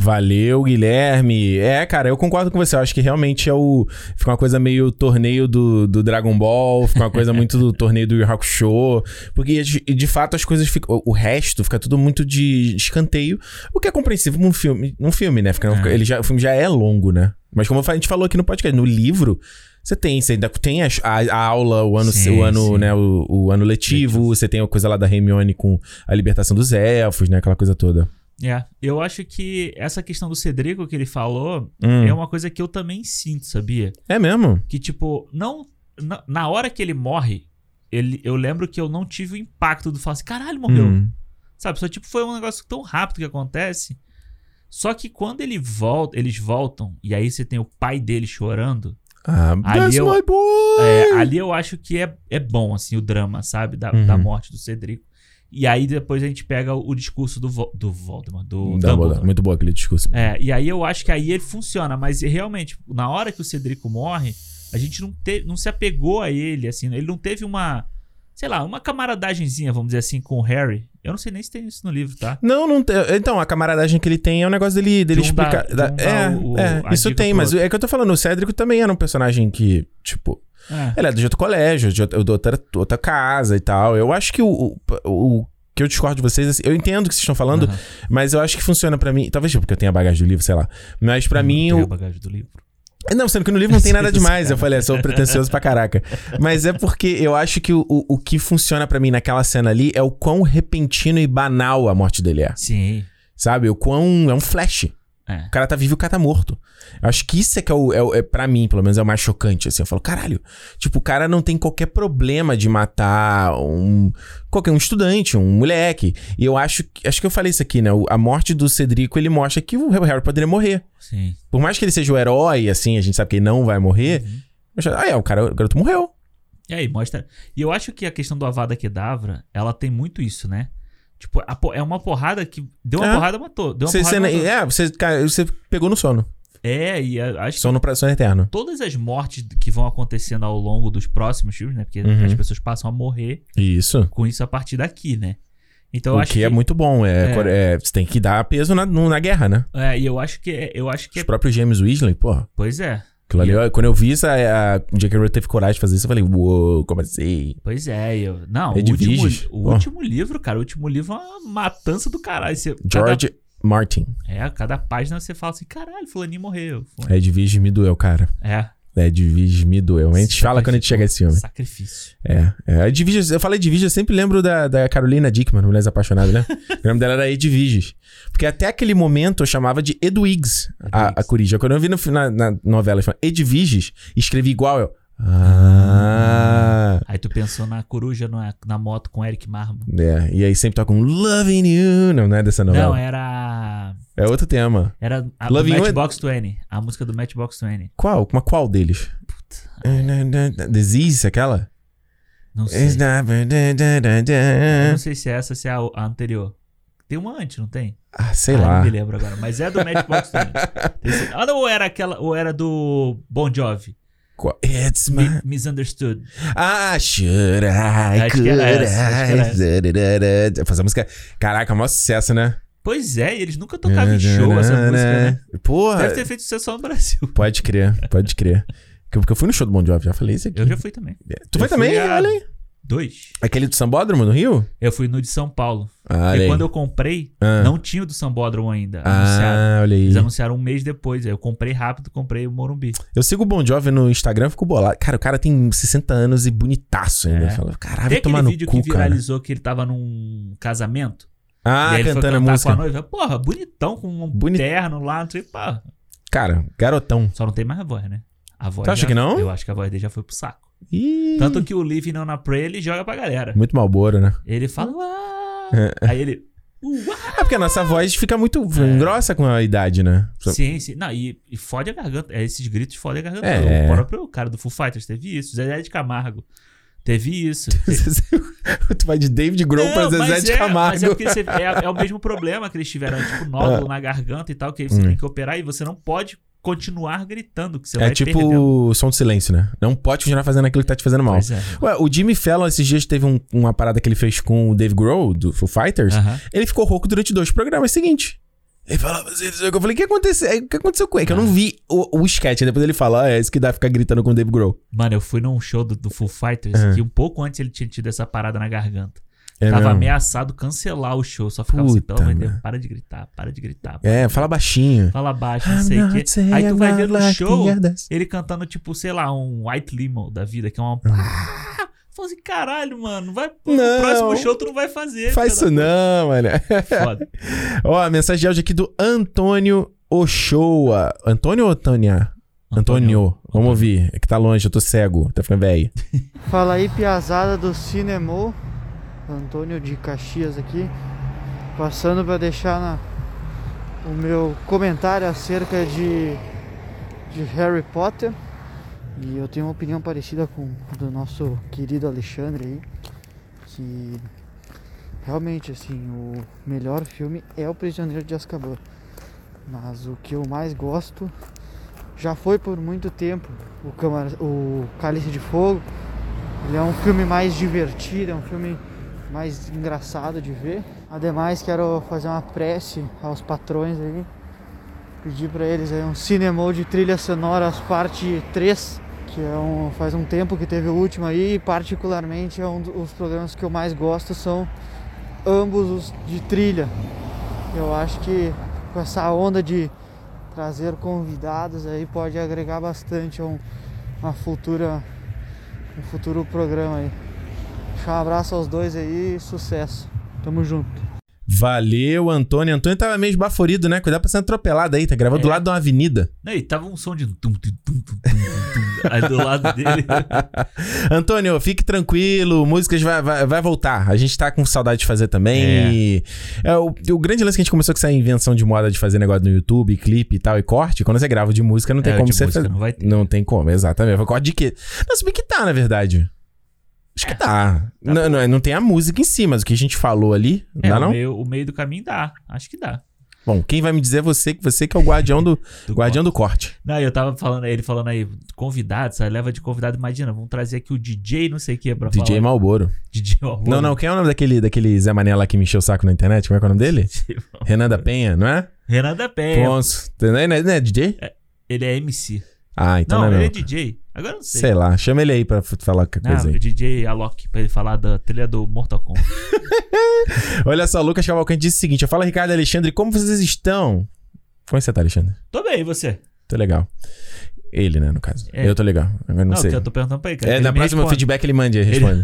Valeu, Guilherme. É, cara, eu concordo com você. Eu acho que realmente é o. Fica uma coisa meio torneio do, do Dragon Ball, fica uma coisa muito do torneio do Yu Hakusho. Porque de, de fato as coisas ficam. O resto fica tudo muito de escanteio. O que é compreensível num filme, num filme né? Fica, é. ele já, o filme já é longo, né? Mas como a gente falou aqui no podcast, no livro. Você tem, você ainda tem a, a, aula, o ano, sim, o ano, né, o, o ano letivo, letivo, você tem a coisa lá da Hermione com a libertação dos elfos, né, aquela coisa toda. É, eu acho que essa questão do Cedrico que ele falou hum. é uma coisa que eu também sinto, sabia? É mesmo? Que, tipo, não. Na, na hora que ele morre, ele, eu lembro que eu não tive o impacto do falar assim, caralho, morreu. Hum. Sabe? Só, tipo, foi um negócio tão rápido que acontece. Só que quando ele volta, eles voltam, e aí você tem o pai dele chorando. Ah, ali eu! É, ali eu acho que é, é bom, assim, o drama, sabe? Da, uhum. da morte do Cedrico. E aí depois a gente pega o, discurso do, Vo do Voldemort, do Dumbledore. Muito bom aquele discurso. É, e aí eu acho que aí ele funciona, mas realmente, na hora que o Cedrico morre, a gente não, te, não se apegou a ele, assim, ele não teve uma, sei lá, uma camaradagemzinha, vamos dizer assim, com o Harry. Eu não sei nem se tem isso no livro, tá? Não, não tem. Então, a camaradagem que ele tem é um negócio dele, dele de um explicar. Da, de um é, o, é, isso tem, mas é que eu tô falando, o Cédrico também era um personagem que, tipo, é. Ele é de outro colégio, de outra, outra, casa e tal. Eu acho que o, o, o que eu discordo de vocês, assim, eu entendo o que vocês estão falando, uhum. mas eu acho que funciona para mim. Talvez porque eu tenha bagagem do livro, sei lá. Mas para mim. Eu... bagagem do livro. Não, sendo que no livro não tem nada demais. Eu falei, eu sou pretencioso pra caraca. Mas é porque eu acho que o, o, o que funciona para mim naquela cena ali é o quão repentino e banal a morte dele é. Sim. Sabe? O quão. É um flash. É. O cara tá vivo, o cara tá morto. Eu acho que isso é que é, o, é, é pra mim, pelo menos, é o mais chocante, assim. Eu falo, caralho, tipo, o cara não tem qualquer problema de matar um... Qualquer um estudante, um moleque. E eu acho... Acho que eu falei isso aqui, né? A morte do Cedrico, ele mostra que o Harry poderia morrer. Sim. Por mais que ele seja o herói, assim, a gente sabe que ele não vai morrer. Uhum. Eu ah, é, o cara, o garoto morreu. E aí, mostra... E eu acho que a questão do Avada Kedavra, ela tem muito isso, né? Tipo, é uma porrada que. Deu uma é. porrada, matou. Deu uma você, porrada, você, matou. É, você, você pegou no sono. É, e acho sono pra sono eterno. Todas as mortes que vão acontecendo ao longo dos próximos filmes, né? Porque uhum. as pessoas passam a morrer. Isso. Com isso a partir daqui, né? Então, o acho que, é que é muito bom. É, é, é, você tem que dar peso na, na guerra, né? É, e eu acho que. Eu acho que Os próprios James Weasley, porra. Pois é. Aquilo ali, eu, quando eu vi isso, a, J.K. Rowling teve coragem de fazer isso, eu falei, uou, como assim? Pois é, eu... Não, é o, último, o último livro, cara, o último livro é uma matança do caralho. Você, George cada, Martin. É, cada página você fala assim, caralho, fulaninho morreu. Fulaninho. Ed Vigis me doeu, cara. É. Ed Vigis me doeu. A gente fala quando a gente chega a esse filme. Sacrifício. É. é Ed Vigis, eu falei Ed Vigis, eu sempre lembro da, da Carolina Dickman, Mulheres Apaixonadas, né? o nome dela era Ed Vigis. Porque até aquele momento eu chamava de Edwigs a, a Corija. Quando eu vi no, na, na novela, Edviges, escrevi igual eu. Ah. Aí tu pensou na coruja na, na moto com Eric Marmo. É, e aí sempre toca um Loving You. Não, não é dessa novela. Não, era. É outro tema. Era a Loving do Matchbox é... 20. A música do Matchbox 20. Qual? Uma qual deles? Puta. Disease, aquela? Não sei. Eu não sei se é essa, se é a, a anterior. Tem uma antes, não tem? Ah, sei ah, lá. Não me lembro agora. Mas é do Matchbox também. ah, não, ou era aquela. Ou era do Bon Jovi? It's my... Mi misunderstood. Ah, should I, acho could I... Fazer música... Caraca, é um maior sucesso, né? Pois é, e eles nunca tocavam em show essa música, né? Porra. Deve ter feito sucesso só no Brasil. Pode crer, pode crer. Porque eu fui no show do Bon Jovi, já falei isso aqui. Eu já fui também. Tu eu foi também? A... Olha aí. Dois. Aquele do Sambódromo, no Rio? Eu fui no de São Paulo. Ah, e quando eu comprei, ah. não tinha o do Sambódromo ainda. Ah, olha aí. Eles anunciaram um mês depois. Aí eu comprei rápido, comprei o Morumbi. Eu sigo o Bon Jovi no Instagram, fico bolado. Cara, o cara tem 60 anos e bonitaço ainda. É. Falo, caralho, Tem aquele vídeo cu, que viralizou cara. que ele tava num casamento. Ah, cantando a música. Com a noiva. Porra, bonitão, com um terno lá, não sei, pá. Cara, garotão. Só não tem mais a voz, né? A voz tu acha já, que não? Eu acho que a voz dele já foi pro saco. Ih. Tanto que o Live não na Prey, ele joga pra galera. Muito malboro, né? Ele fala. É. Aí ele. Uau! É porque a nossa voz fica muito é. grossa com a idade, né? Sim, sim. Não, e, e fode a garganta. É, esses gritos fodem a garganta. É. O próprio cara do Full Fighters teve isso. Zé de Camargo. Teve isso. tu vai de David Grohl pra Zezé de é, Camargo. Mas é porque você, é, é, o mesmo problema que eles tiveram, tipo, nódulo ah. na garganta e tal, que você hum. tem que operar e você não pode continuar gritando, que você é vai tipo o som de silêncio, né? Não pode continuar fazendo aquilo que tá te fazendo mal. É. Ué, o Jimmy Fallon esses dias teve um, uma parada que ele fez com o Dave Grohl, do Foo Fighters. Uh -huh. Ele ficou rouco durante dois programas seguintes. Ele falava assim, eu falei, o que aconteceu? O que aconteceu com ele? Que eu não vi o, o sketch. Depois ele fala, ah, é isso que dá ficar gritando com o Dave Grohl. Mano, eu fui num show do, do Full Fighters que um pouco antes ele tinha tido essa parada na garganta. É Tava mesmo? ameaçado cancelar o show. Só ficava assim, Puta, pelo amor de Deus, mano. para de gritar, para de gritar. É, fala baixinho. Fala baixo, não sei o quê. Aí tu vai ver no like show, ele cantando, tipo, sei lá, um White Limo da vida, que é uma. Ah! Falei assim, caralho, mano, vai, Não. no próximo show tu não vai fazer. Faz isso não, mano. Foda. Ó, a mensagem de áudio aqui do Antônio Ochoa. Antônio ou Antônia? Antônio. Vamos ouvir. É que tá longe, eu tô cego. Tá ficando velho. Fala aí, piazada do Cinemol. Antônio de Caxias aqui. Passando para deixar na, o meu comentário acerca de, de Harry Potter. E eu tenho uma opinião parecida com do nosso querido Alexandre aí. Que realmente, assim, o melhor filme é O Prisioneiro de Azkaban. Mas o que eu mais gosto já foi por muito tempo o, Câmara, o Cálice de Fogo. Ele é um filme mais divertido, é um filme mais engraçado de ver. Ademais, quero fazer uma prece aos patrões aí. Pedir para eles aí um cinema de trilha sonora parte 3, que é um, faz um tempo que teve o último aí, e particularmente é um dos programas que eu mais gosto são ambos os de trilha. Eu acho que com essa onda de trazer convidados aí pode agregar bastante a um, uma futura um futuro programa aí. Deixar um abraço aos dois aí e sucesso. Tamo junto. Valeu, Antônio. Antônio tava meio esbaforido, né? Cuidado pra ser atropelado aí. Tá gravando do É. lado de uma avenida. Não, e tava um som de. Tum, tum, tum, tum, tum, tum, tum, aí do lado dele. Antônio, fique tranquilo, músicas vai, vai, vai voltar. A gente tá com saudade de fazer também. É. E é, o, o grande lance que a gente começou com essa invenção de moda de fazer negócio no YouTube, clipe e tal, e corte, quando você grava de música, não tem É, como você fazer. não vai ter. Não tem como, exatamente. Corte de quê? Não, se bem que tá, na verdade. Acho que tá. não, não, não tem a música em si, mas o que a gente falou ali, não É, dá o, não? meio, o meio do caminho dá. Acho que dá. Bom, quem vai me dizer é você, que você que é o guardião do, Do guardião do corte. Não, eu tava falando, ele falando aí, convidados, aí leva de convidado, imagina, vamos trazer aqui o DJ, não sei o que, pra DJ falar. Malboro. DJ Malboro. Não, não, quem é o nome daquele, daquele Zé Mané lá que me encheu o saco na internet? Como é que é o nome dele? Renan da Penha, não é? Renan da Penha. Ponço. Não é, não é- não é DJ? Ele é MC. Ah, então não, não, é ele é mesmo. DJ. Agora não sei. Sei lá, chama ele aí pra falar qualquer Não, coisa o aí. DJ Alok, pra ele falar da trilha do Mortal Kombat. Olha só, Lucas Cavalcante disse o seguinte: eu falo, Ricardo Alexandre, como vocês estão? Como você tá, Alexandre? Tô bem, e você? Tô legal. Ele, né, no caso. É. Eu tô legal. Agora não, Não, sei. que eu tô perguntando pra ele. cara. É, Ele na próxima responde. feedback ele mande, Ele- responde.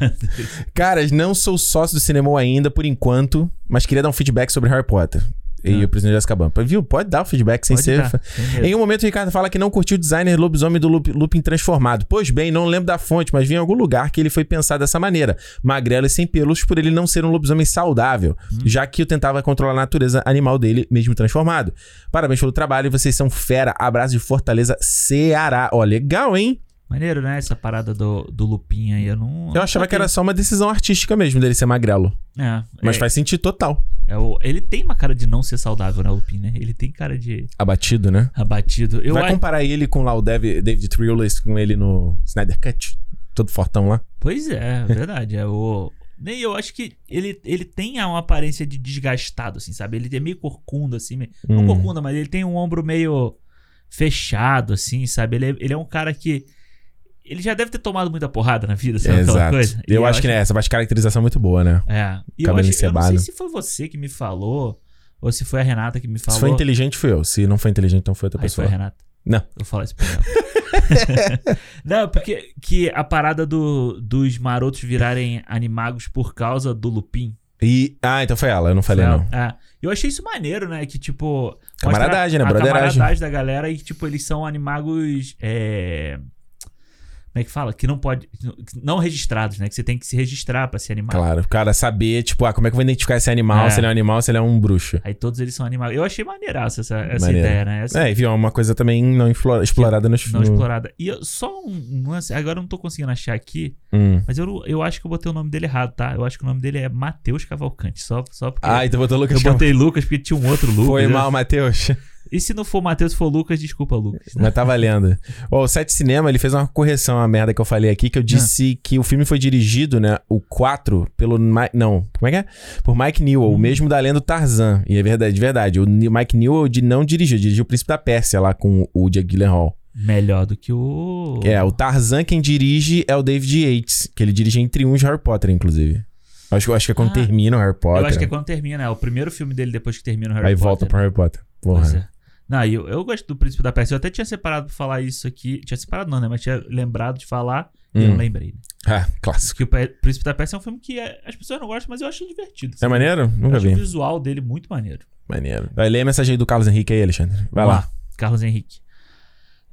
Caras, não sou sócio do cinema ainda por enquanto, mas queria dar um feedback sobre Harry Potter. E Ah. o Prisioneiro de Azkaban. Viu? Pode dar o feedback sem Pode ser. dar, sem. Em um momento, o Ricardo fala que não curtiu o designer lobisomem do Lupin transformado. Pois bem, não lembro da fonte, mas vi em algum lugar que ele foi pensado dessa maneira. Magrelo e sem pelos, por ele não ser um lobisomem saudável, Hum. já que eu tentava controlar a natureza animal dele, mesmo transformado. Parabéns pelo trabalho, vocês são fera. Abraço de Fortaleza, Ceará. Ó, legal, hein? Maneiro, né? Essa parada do, do Lupin aí, eu não... Eu achava que era só uma decisão artística mesmo dele ser magrelo. É, Mas é, faz sentido total. é o- ele tem uma cara de não ser saudável, né, Lupin, né? Ele tem cara de Abatido, né? abatido. Eu Vai acho- comparar ele com lá o David, David Thewlis com ele no Snyder Cut? Todo fortão lá. Pois é, é verdade. É o... Nem eu acho que ele, ele tem uma aparência de desgastado, assim, sabe? Ele é meio corcunda, assim. meio- Não Hum. corcunda, mas ele tem um ombro meio fechado, assim, sabe? Ele é, ele é um cara que. Ele já deve ter tomado muita porrada na vida, sabe? Aquela Exato. coisa. Eu, E acho que né, essa de caracterização é muito boa, né? É. E eu, acho, eu não sei se foi você que me falou, ou se foi a Renata que me falou. Se foi inteligente, fui eu. Se não foi inteligente, então foi outra Aí foi pessoa. a Renata. Não. Eu vou falar isso pra ela. não, porque que a parada do, dos marotos virarem animagos por causa do Lupin. E, ah, então foi ela, eu não falei Foi não. É. Eu achei isso maneiro, né? Que tipo. Camaradagem, né? A Broderagem. camaradagem da galera e, tipo, eles são animagos. É... Como é que fala? Que não pode. Não registrados, né? Que você tem que se registrar pra ser animado. Claro, o cara saber, tipo, ah, como é que eu vou identificar esse animal, É. se ele é um animal, se ele é um bruxo. Aí todos eles são animados. Eu achei maneiraça essa, essa Maneiro. ideia, né? Essa, É, e viu, é uma coisa também não explora- explorada nos não no- explorada. E eu- só um, lance. Agora eu não tô conseguindo achar aqui. Hum. Mas eu, eu acho que eu botei o nome dele errado, tá? Eu acho que o nome dele é Matheus Cavalcante. Só, só porque. Ah, então botou Lucas eu botei Lucas porque tinha um outro Lucas. Foi eu- mal, Matheus. E se não for Matheus, for Lucas, desculpa, Lucas. Mas tá valendo. Ó, o Sete Cinema, ele fez uma correção à merda que eu falei aqui, que eu disse que o filme foi dirigido, né, o 4, pelo... Não, como é que é? Por Mike Newell, o mesmo da lenda Tarzan. E é verdade, de verdade. O Mike Newell de- não dirigiu, dirigiu o Príncipe da Pérsia lá com o Jake Gyllenhaal. Melhor do que o. É, o Tarzan quem dirige é o David Yates, que ele dirige entre uns Harry Potter, inclusive. Acho, que- acho que é quando Ah, termina o Harry Potter. Eu acho que é quando termina, é o primeiro filme dele depois que termina o Harry Aí Potter. volta pro Harry Potter. Porra. Pois é. Não, eu, eu gosto do Príncipe da Pérsia. Eu até tinha separado pra falar isso aqui. Tinha separado não, né? Mas tinha lembrado de falar e eu Hum. não lembrei. Né? Ah, clássico. Porque o Príncipe da Pérsia é um filme que é- as pessoas não gostam, mas eu acho divertido. É sabe? maneiro? Eu Nunca acho o vi. visual dele muito maneiro. Maneiro. Vai ler a mensagem aí do Carlos Henrique aí, Alexandre. Vai Vamos lá. Carlos Henrique.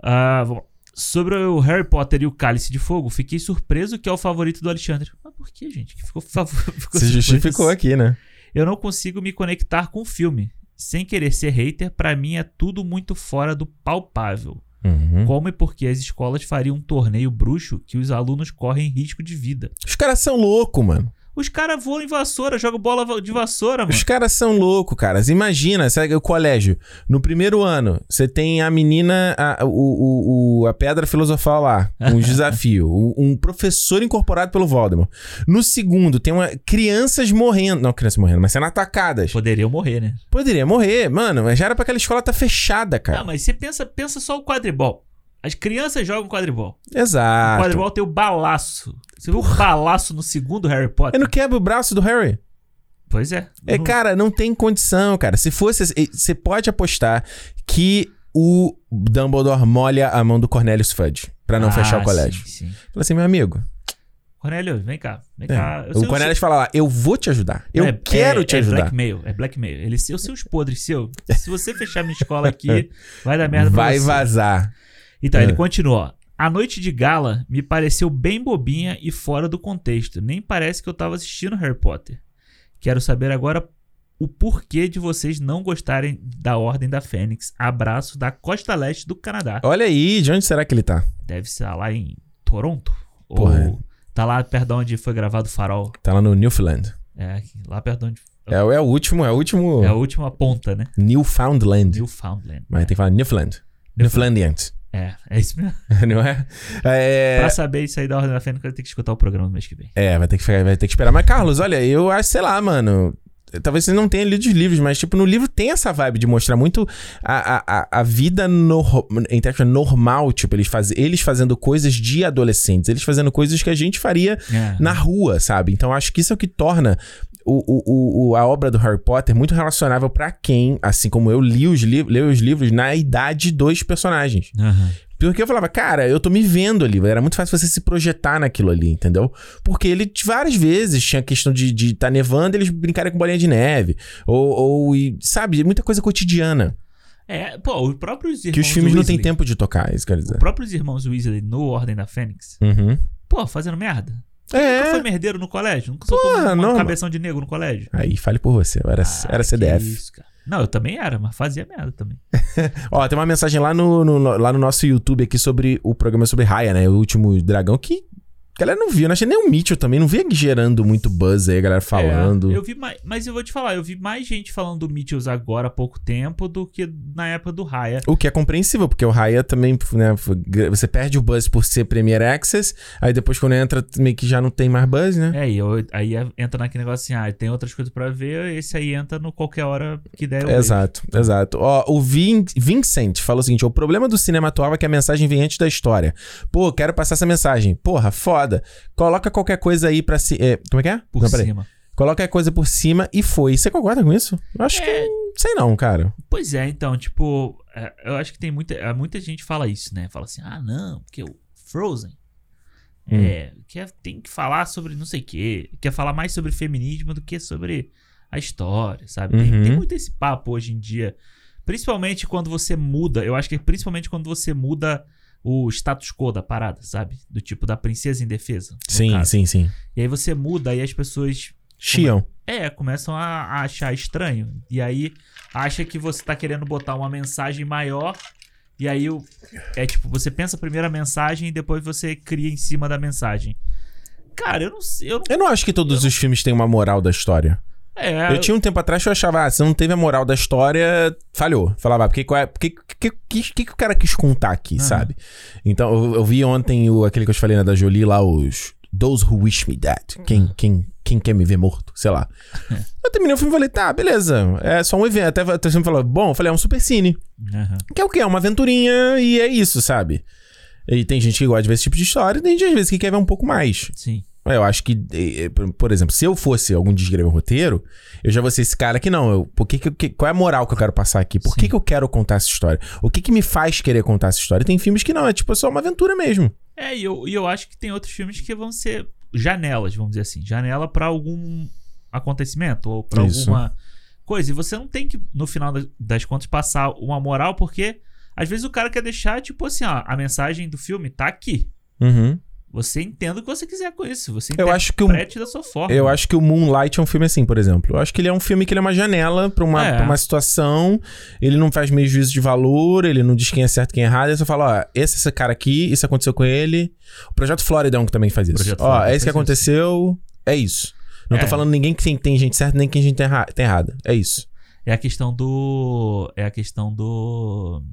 Vamos lá. Sobre o Harry Potter e o Cálice de Fogo, fiquei surpreso que é o favorito do Alexandre. Mas por que, gente? Que ficou, favor... ficou Se justificou aqui, né? Eu não consigo me conectar com o filme. Sem querer ser hater, pra mim é tudo muito fora do palpável. Uhum. Como e por que as escolas fariam um torneio bruxo que os alunos correm risco de vida? Os caras são loucos, mano. Os caras voam em vassoura, jogam bola de vassoura, mano. Os caras são loucos, caras. Imagina, sabe, o colégio. No primeiro ano, você tem a menina, a, o, o- a pedra filosofal lá, um desafio. Um professor incorporado pelo Voldemort. No segundo, tem uma, crianças morrendo. Não, crianças morrendo, mas sendo atacadas. Poderiam morrer, né? Poderia morrer, mano. Mas já era pra aquela escola estar fechada, cara. Não, mas você pensa, pensa só o quadribol. As crianças jogam quadribol. O Exato. quadribol tem o balaço. Você viu o balaço no segundo Harry Potter? Eu não quebro o braço do Harry. Pois é. É, Não- cara, não tem condição, cara. Se fosse. Você pode apostar que o Dumbledore molha a mão do Cornelius Fudge pra não Ah, fechar o colégio. Sim, sim. Fala assim, meu amigo. Cornélio, vem cá. Vem é, cá. Eu o Cornelius fala lá, eu vou te ajudar. Eu É- quero é- te é ajudar. blackmail, é blackmail. Ele, eu sei os podres seu. Se você fechar minha escola aqui, vai dar merda pra Vai você. vazar. Então, É. ele continua. A noite de gala me pareceu bem bobinha e fora do contexto. Nem parece que eu tava assistindo Harry Potter. Quero saber agora o porquê de vocês não gostarem da Ordem da Fênix. Abraço da costa leste do Canadá. Olha aí, de onde será que ele tá? Deve ser lá em Toronto. Porra. Ou tá lá perto de onde foi gravado o Farol. Tá lá no Newfoundland. É, lá perto de onde. É, o- é o último, é o último. É a última ponta, né? Newfoundland. Newfoundland. Mas tem que falar Newfoundland. Newfoundlandian. É, é isso mesmo. Não é? É, Pra saber isso aí da Ordem da Fênix, eu tenho que escutar o programa no mês que vem. É, vai ter que, vai ter que esperar. Mas, Carlos, olha, eu acho, sei lá, mano. Talvez você não tenha lido os livros, mas, tipo, no livro tem essa vibe de mostrar muito a, a, a- vida entre aspas, normal. Tipo, eles, faz, eles fazendo coisas de adolescentes, eles fazendo coisas que a gente faria É. na rua, sabe? Então, acho que isso é o que torna o, o, o- a obra do Harry Potter muito relacionável pra quem, assim como eu, li os, li, leu os livros na idade dos personagens. Aham. Porque eu falava, cara, eu tô me vendo ali. Era muito fácil você se projetar naquilo ali, entendeu? Porque ele várias vezes tinha a questão de, de tá nevando eles brincarem com bolinha de neve. Ou, ou e, sabe, muita coisa cotidiana. É, pô, os próprios irmãos que os filmes não têm Weasley- tempo de tocar, é isso que eu quero dizer. Os próprios irmãos Weasley no Ordem da Fênix, Uhum. pô, fazendo merda. Nunca É. foi merdeiro no colégio? Nunca soltou Porra, uma não, cabeção de negro no colégio? Aí, fale por você. Eu era, Ah, era CDF. isso, cara. Não, eu também era, mas fazia merda também. Ó, tem uma mensagem lá no, no- lá no nosso YouTube aqui sobre o programa sobre Raya, né? O último dragão que galera não viu. Não achei nem o Mitchell também. Não vi gerando muito buzz aí, a galera falando. É, eu vi mais, mas eu vou te falar, eu vi mais gente falando do Mitchells agora há pouco tempo do que na época do Raya. O que é compreensível, porque o Raya também, né, você perde o buzz por ser Premier Access, aí depois quando entra, meio que já não tem mais buzz, né? É, e eu- aí entra naquele negócio assim, ah, tem outras coisas pra ver, esse aí entra no qualquer hora que der. eu vejo. Exato, exato. Ó, o Vin- Vincent falou o seguinte: o problema do cinema atual é que a mensagem vem antes da história. Pô, quero passar essa mensagem. Porra, foda. Coloca qualquer coisa aí pra se. é, como é que é? Por Não, cima. Coloca qualquer coisa por cima e foi. Você concorda com isso? Eu acho É. que. Sei não, cara. Pois é, então, tipo, é, eu acho que tem muita, é, muita gente fala isso, né? Fala assim, ah, não, porque o Frozen Hum. é, quer, tem que falar sobre não sei o quê, quer falar mais sobre feminismo do que sobre a história, sabe? Tem, Uhum. tem muito esse papo hoje em dia, principalmente quando você muda, eu acho que principalmente quando você muda o status quo da parada, sabe? Do tipo da princesa indefesa. Sim, caso. sim, sim. E aí você muda e as pessoas Chiam. é, começam a, a achar estranho. E aí acha que você tá querendo botar uma mensagem maior. E aí o, é tipo, você pensa primeiro a mensagem e depois você cria em cima da mensagem. Cara, eu não sei. Eu não, Eu não acho que todos os filmes têm uma moral da história. É, eu tinha um tempo atrás que eu achava, ah, se não teve a moral da história, falhou. Falava, ah, porque, qual é, porque, que, que, que, que o cara quis contar aqui, sabe? Então, eu, eu, vi ontem o, aquele que eu te falei, né, da Jolie lá, os Those Who Wish Me Dead. Quem, uhum. quem, quem quer me ver morto, sei lá. eu terminei o filme e falei, tá, beleza. É só um evento. Até, até você me falou, bom, eu falei, é um super cine. Uhum. Que é o quê? É uma aventurinha e é isso, sabe? E tem gente que gosta de ver esse tipo de história e tem gente às vezes que quer ver um pouco mais. Sim. Eu acho que, por exemplo, se eu fosse algum dia escrever um roteiro, eu já vou ser esse cara que não. Eu, por que que, qual é a moral que eu quero passar aqui? Por que, que eu quero contar essa história? O que, que me faz querer contar essa história? Tem filmes que não, é tipo só uma aventura mesmo. É, e eu, e eu acho que tem outros filmes que vão ser janelas, vamos dizer assim. Janela para algum acontecimento ou pra Isso. alguma coisa. E você não tem que, no final das contas, passar uma moral, porque às vezes o cara quer deixar, tipo assim, ó, a mensagem do filme tá aqui. Uhum. Você entenda o que você quiser com isso. Você eu acho que o, da sua forma. Eu acho que o Moonlight é um filme assim, por exemplo. Eu acho que ele é um filme que ele é uma janela pra uma, é. pra uma situação. Ele não faz meio juízo de valor, ele não diz quem é certo e quem é errado. Ele só fala, ó, esse, esse cara aqui, isso aconteceu com ele. O Projeto Florida é um que também faz isso. ó, é isso que aconteceu, isso. é isso. Não é. tô falando ninguém que tem, tem gente certa nem quem gente tem, erra, tem errada. É isso. É a questão do... É a questão do...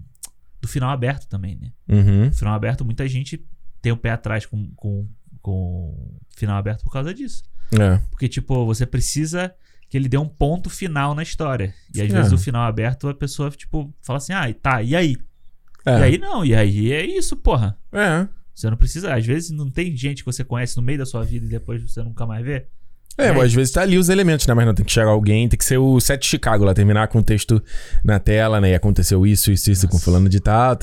Do final aberto também, né? Uhum. Final aberto, muita gente tem o pé atrás com, com, com final aberto por causa disso. É. Porque, tipo, você precisa que ele dê um ponto final na história. E às é. vezes o final aberto a pessoa, tipo, fala assim, ah, tá, e aí? É. E aí não, e aí é isso, porra. É. Você não precisa, às vezes não tem gente que você conhece no meio da sua vida e depois você nunca mais vê. É, é, às vezes tá ali os elementos, né? Mas não tem que chegar alguém, tem que ser o set Chicago lá, terminar com o texto na tela, né? E aconteceu isso, isso, isso, Nossa. com fulano de tal. Ah.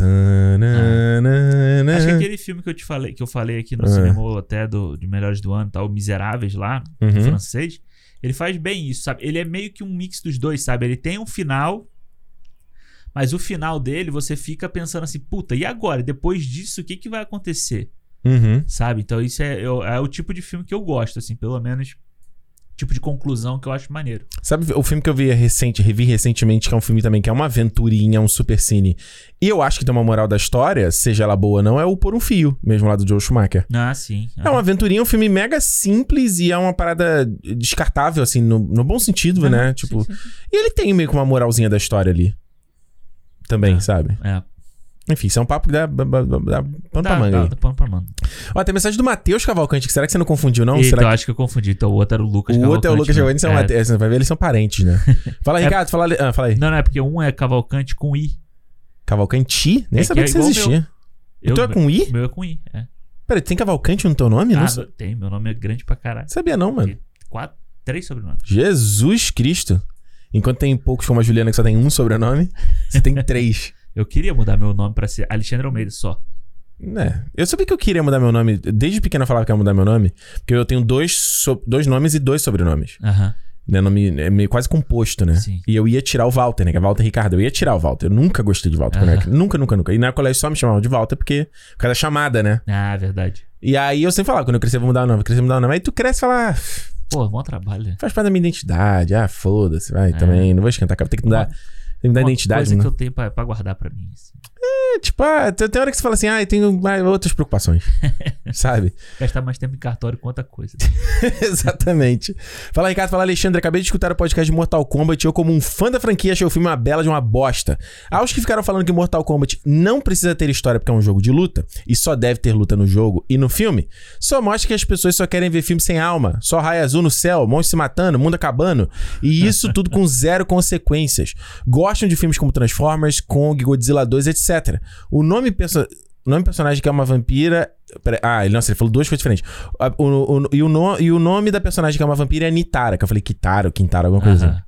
Acho que aquele filme que eu te falei, que eu falei aqui no ah. cinema até do, de Melhores do Ano, tal, Miseráveis lá, uhum. francês, ele faz bem isso, sabe? Ele é meio que um mix dos dois, sabe? Ele tem um final, mas o final dele você fica pensando assim, puta, e agora? Depois disso, o que, que vai acontecer? Uhum. Sabe? Então isso é, é, o tipo de filme que eu gosto, assim, pelo menos tipo de conclusão que eu acho maneiro. Sabe o filme que eu vi recente, revi recentemente, que é um filme também que é uma aventurinha, um super cine. E eu acho que tem uma moral da história, seja ela boa ou não, é o Por um Fio, mesmo lá do Joe Schumacher. Ah, sim. É uma aventurinha, um filme mega simples e é uma parada descartável, assim, no, no bom sentido, né? Tipo. Sim, sim, sim. E ele tem meio que uma moralzinha da história ali. Também, é, sabe? É. Enfim, isso é um papo que dá, dá, dá, dá pano pra manga. Dá, dá pano pra manga. Ó, tem mensagem do Matheus Cavalcante, que será que você não confundiu, não? Eita, será eu que... acho que eu confundi. Então o outro era o Lucas o Cavalcante. Outro é o Lucas Cavalcante, né? é. Mateus, você vai ver, eles são parentes, né? Fala, é... Ricardo, fala, ah, fala aí. Não, não, é porque um é Cavalcante com I. Cavalcante? Nem é sabia que, que, você existia. Eu, o teu é com I? O meu é com I, é. Peraí, tem Cavalcante no teu nome? Ah, não tem. Meu nome é grande pra caralho. Sabia não, mano. Tem quatro, três sobrenomes. Jesus Cristo. Enquanto tem poucos como a Juliana que só tem um sobrenome, você tem três. Eu queria mudar meu nome para ser Alexandre Almeida só. É, eu sabia que eu queria mudar meu nome. Desde pequeno eu falava que ia mudar meu nome. Porque eu tenho dois, so, dois nomes e dois sobrenomes. Aham. Né, nome, é meio quase composto, né? Sim. E eu ia tirar o Walter, né? Que é Walter Ricardo. Eu ia tirar o Walter. Eu nunca gostei de Walter. Uhum. Nunca, nunca, nunca. E na colégio só me chamavam de Walter porque... Por causa da chamada, né? Ah, verdade. E aí eu sempre falava, quando eu crescer eu vou mudar o nome. Crescer vou mudar o nome. Aí tu cresce e fala... Ah, Pô, bom trabalho. Faz parte da minha identidade. Ah, foda-se. Vai, é. também. Não vou esquentar. Tem que mudar... Tem que dar identidade. coisa né? que eu tenho pra, pra guardar pra mim. Assim. É, tipo, ah, tem hora que você fala assim, ah, eu tenho outras preocupações. sabe? Gastar mais tempo em cartório com outra coisa. Exatamente. Fala, Ricardo. Fala, Alexandre. Acabei de escutar o podcast de Mortal Kombat eu, como um fã da franquia, achei o filme uma bela de uma bosta. Aos que ficaram falando que Mortal Kombat não precisa ter história porque é um jogo de luta e só deve ter luta no jogo e no filme, só mostra que as pessoas só querem ver filme sem alma, só raio azul no céu, monstros se matando, mundo acabando e isso tudo com zero consequências. Gostam de filmes como Transformers, Kong, Godzilla 2, etc. O nome, perso o nome personagem que é uma vampira. Pera, ah, ele, nossa, ele falou duas coisas diferentes. O, o, o, e, o no, e o nome da personagem que é uma vampira é Nitara, que eu falei Kitara Quintara, alguma coisa assim.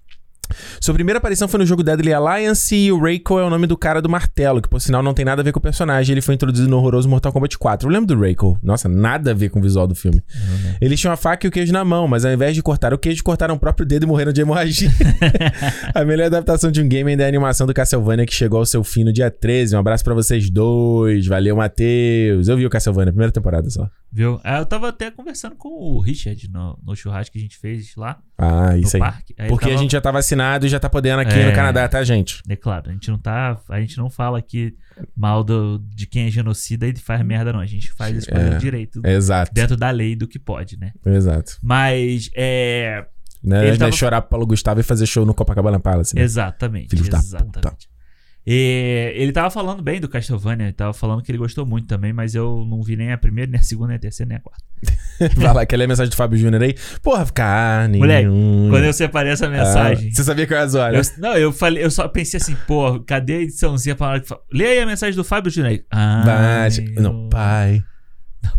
Sua primeira aparição foi no jogo Deadly Alliance e o Reiko é o nome do cara do martelo, que por sinal não tem nada a ver com o personagem. Ele foi introduzido no horroroso Mortal Kombat 4. Eu lembro do Reiko. Nossa, nada a ver com o visual do filme. Uhum. Eles tinham a faca e o queijo na mão, mas ao invés de cortar o queijo, cortaram o próprio dedo e morreram de hemorragia. a melhor adaptação de um game ainda é a animação do Castlevania que chegou ao seu fim no dia 13. Um abraço para vocês dois. Valeu, Matheus. Eu vi o Castlevania, primeira temporada só. Viu? É, eu tava até conversando com o Richard no, no churrasco que a gente fez lá. Ah, isso aí. Parque. aí Porque tava... a gente já tá vacinado e já tá podendo aqui é... no Canadá, tá, gente? É claro, a gente não tá. A gente não fala aqui mal do, de quem é genocida e faz merda, não. A gente faz isso é, direito. Exato. Dentro da lei do que pode, né? Exato. Mas é. Né? Ele tava... chorar pro Paulo Gustavo e fazer show no Copacabana Palace. Né? Exatamente. Filhos exatamente. da puta. E ele tava falando bem do Castlevania, ele tava falando que ele gostou muito também, mas eu não vi nem a primeira, nem a segunda, nem a terceira, nem a quarta. Vai lá, quer ler a mensagem do Fábio Júnior aí? Porra, carne. Moleque, quando eu separei essa mensagem. Ah, você sabia que eu ia zoar, né? Eu, não, eu falei, eu só pensei assim, pô, cadê a ediçãozinha pra Lê aí a mensagem do Fábio Júnior aí. Ah, Bate. Não, pai.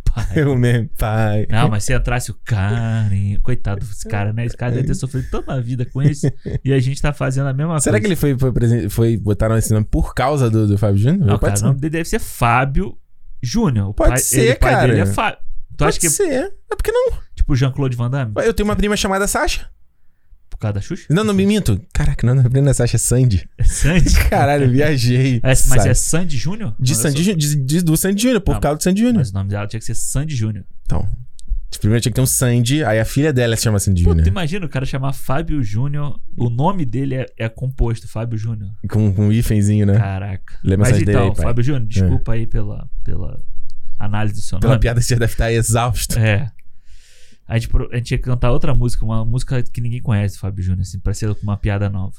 Pai. Eu mesmo, pai. Não, mas se entrasse o Karen. Coitado desse cara, né? Esse cara deve ter sofrido toda a vida com isso. E a gente tá fazendo a mesma Será coisa. Será que ele foi, foi, foi botaram esse nome por causa do, do Fábio Júnior? Não, cara, o nome dele deve ser Fábio Júnior. Pode pai, ser, ele, cara. Pai dele é Fábio. Tu Pode acha que. ser. É porque não. Tipo Jean-Claude Van Damme? Eu tenho uma prima chamada Sasha. Por causa da Xuxa? Não, não me minto. Caraca, não, não é Brenda Sasha, é Sandy. É Sandy? Caralho, viajei. É, mas sabe? é Sandy Júnior? De Sandy Júnior, de, de, do Sandy Júnior, por não, causa do Sandy Júnior. Mas o nome dela tinha que ser Sandy Júnior. Então. Primeiro tinha que ter um Sandy, aí a filha dela se chama Sandy Júnior. imagina o cara chamar Fábio Júnior, o nome dele é, é composto, Fábio Júnior. Com, com um hífenzinho, né? Caraca. Lê Mas então, aí, Fábio Júnior, desculpa é. aí pela, pela análise do seu nome. Pela piada que você deve estar exausto. É. A gente, a gente ia cantar outra música, uma música que ninguém conhece, Fábio Júnior, assim, parecia com uma piada nova.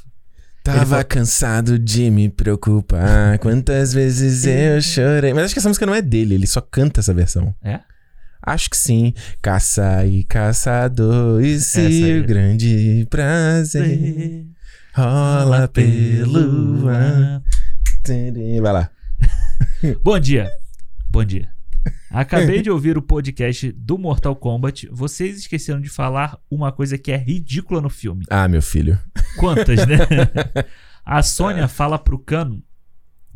Tava cansado de me preocupar. Quantas vezes eu chorei. Mas acho que essa música não é dele, ele só canta essa versão. É? Acho que sim. Caça e caçador, e se o grande prazer rola pelo ar. Vai lá. Bom dia. Bom dia. Acabei de ouvir o podcast do Mortal Kombat. Vocês esqueceram de falar uma coisa que é ridícula no filme. Ah, meu filho. Quantas, né? A Sônia fala pro Cano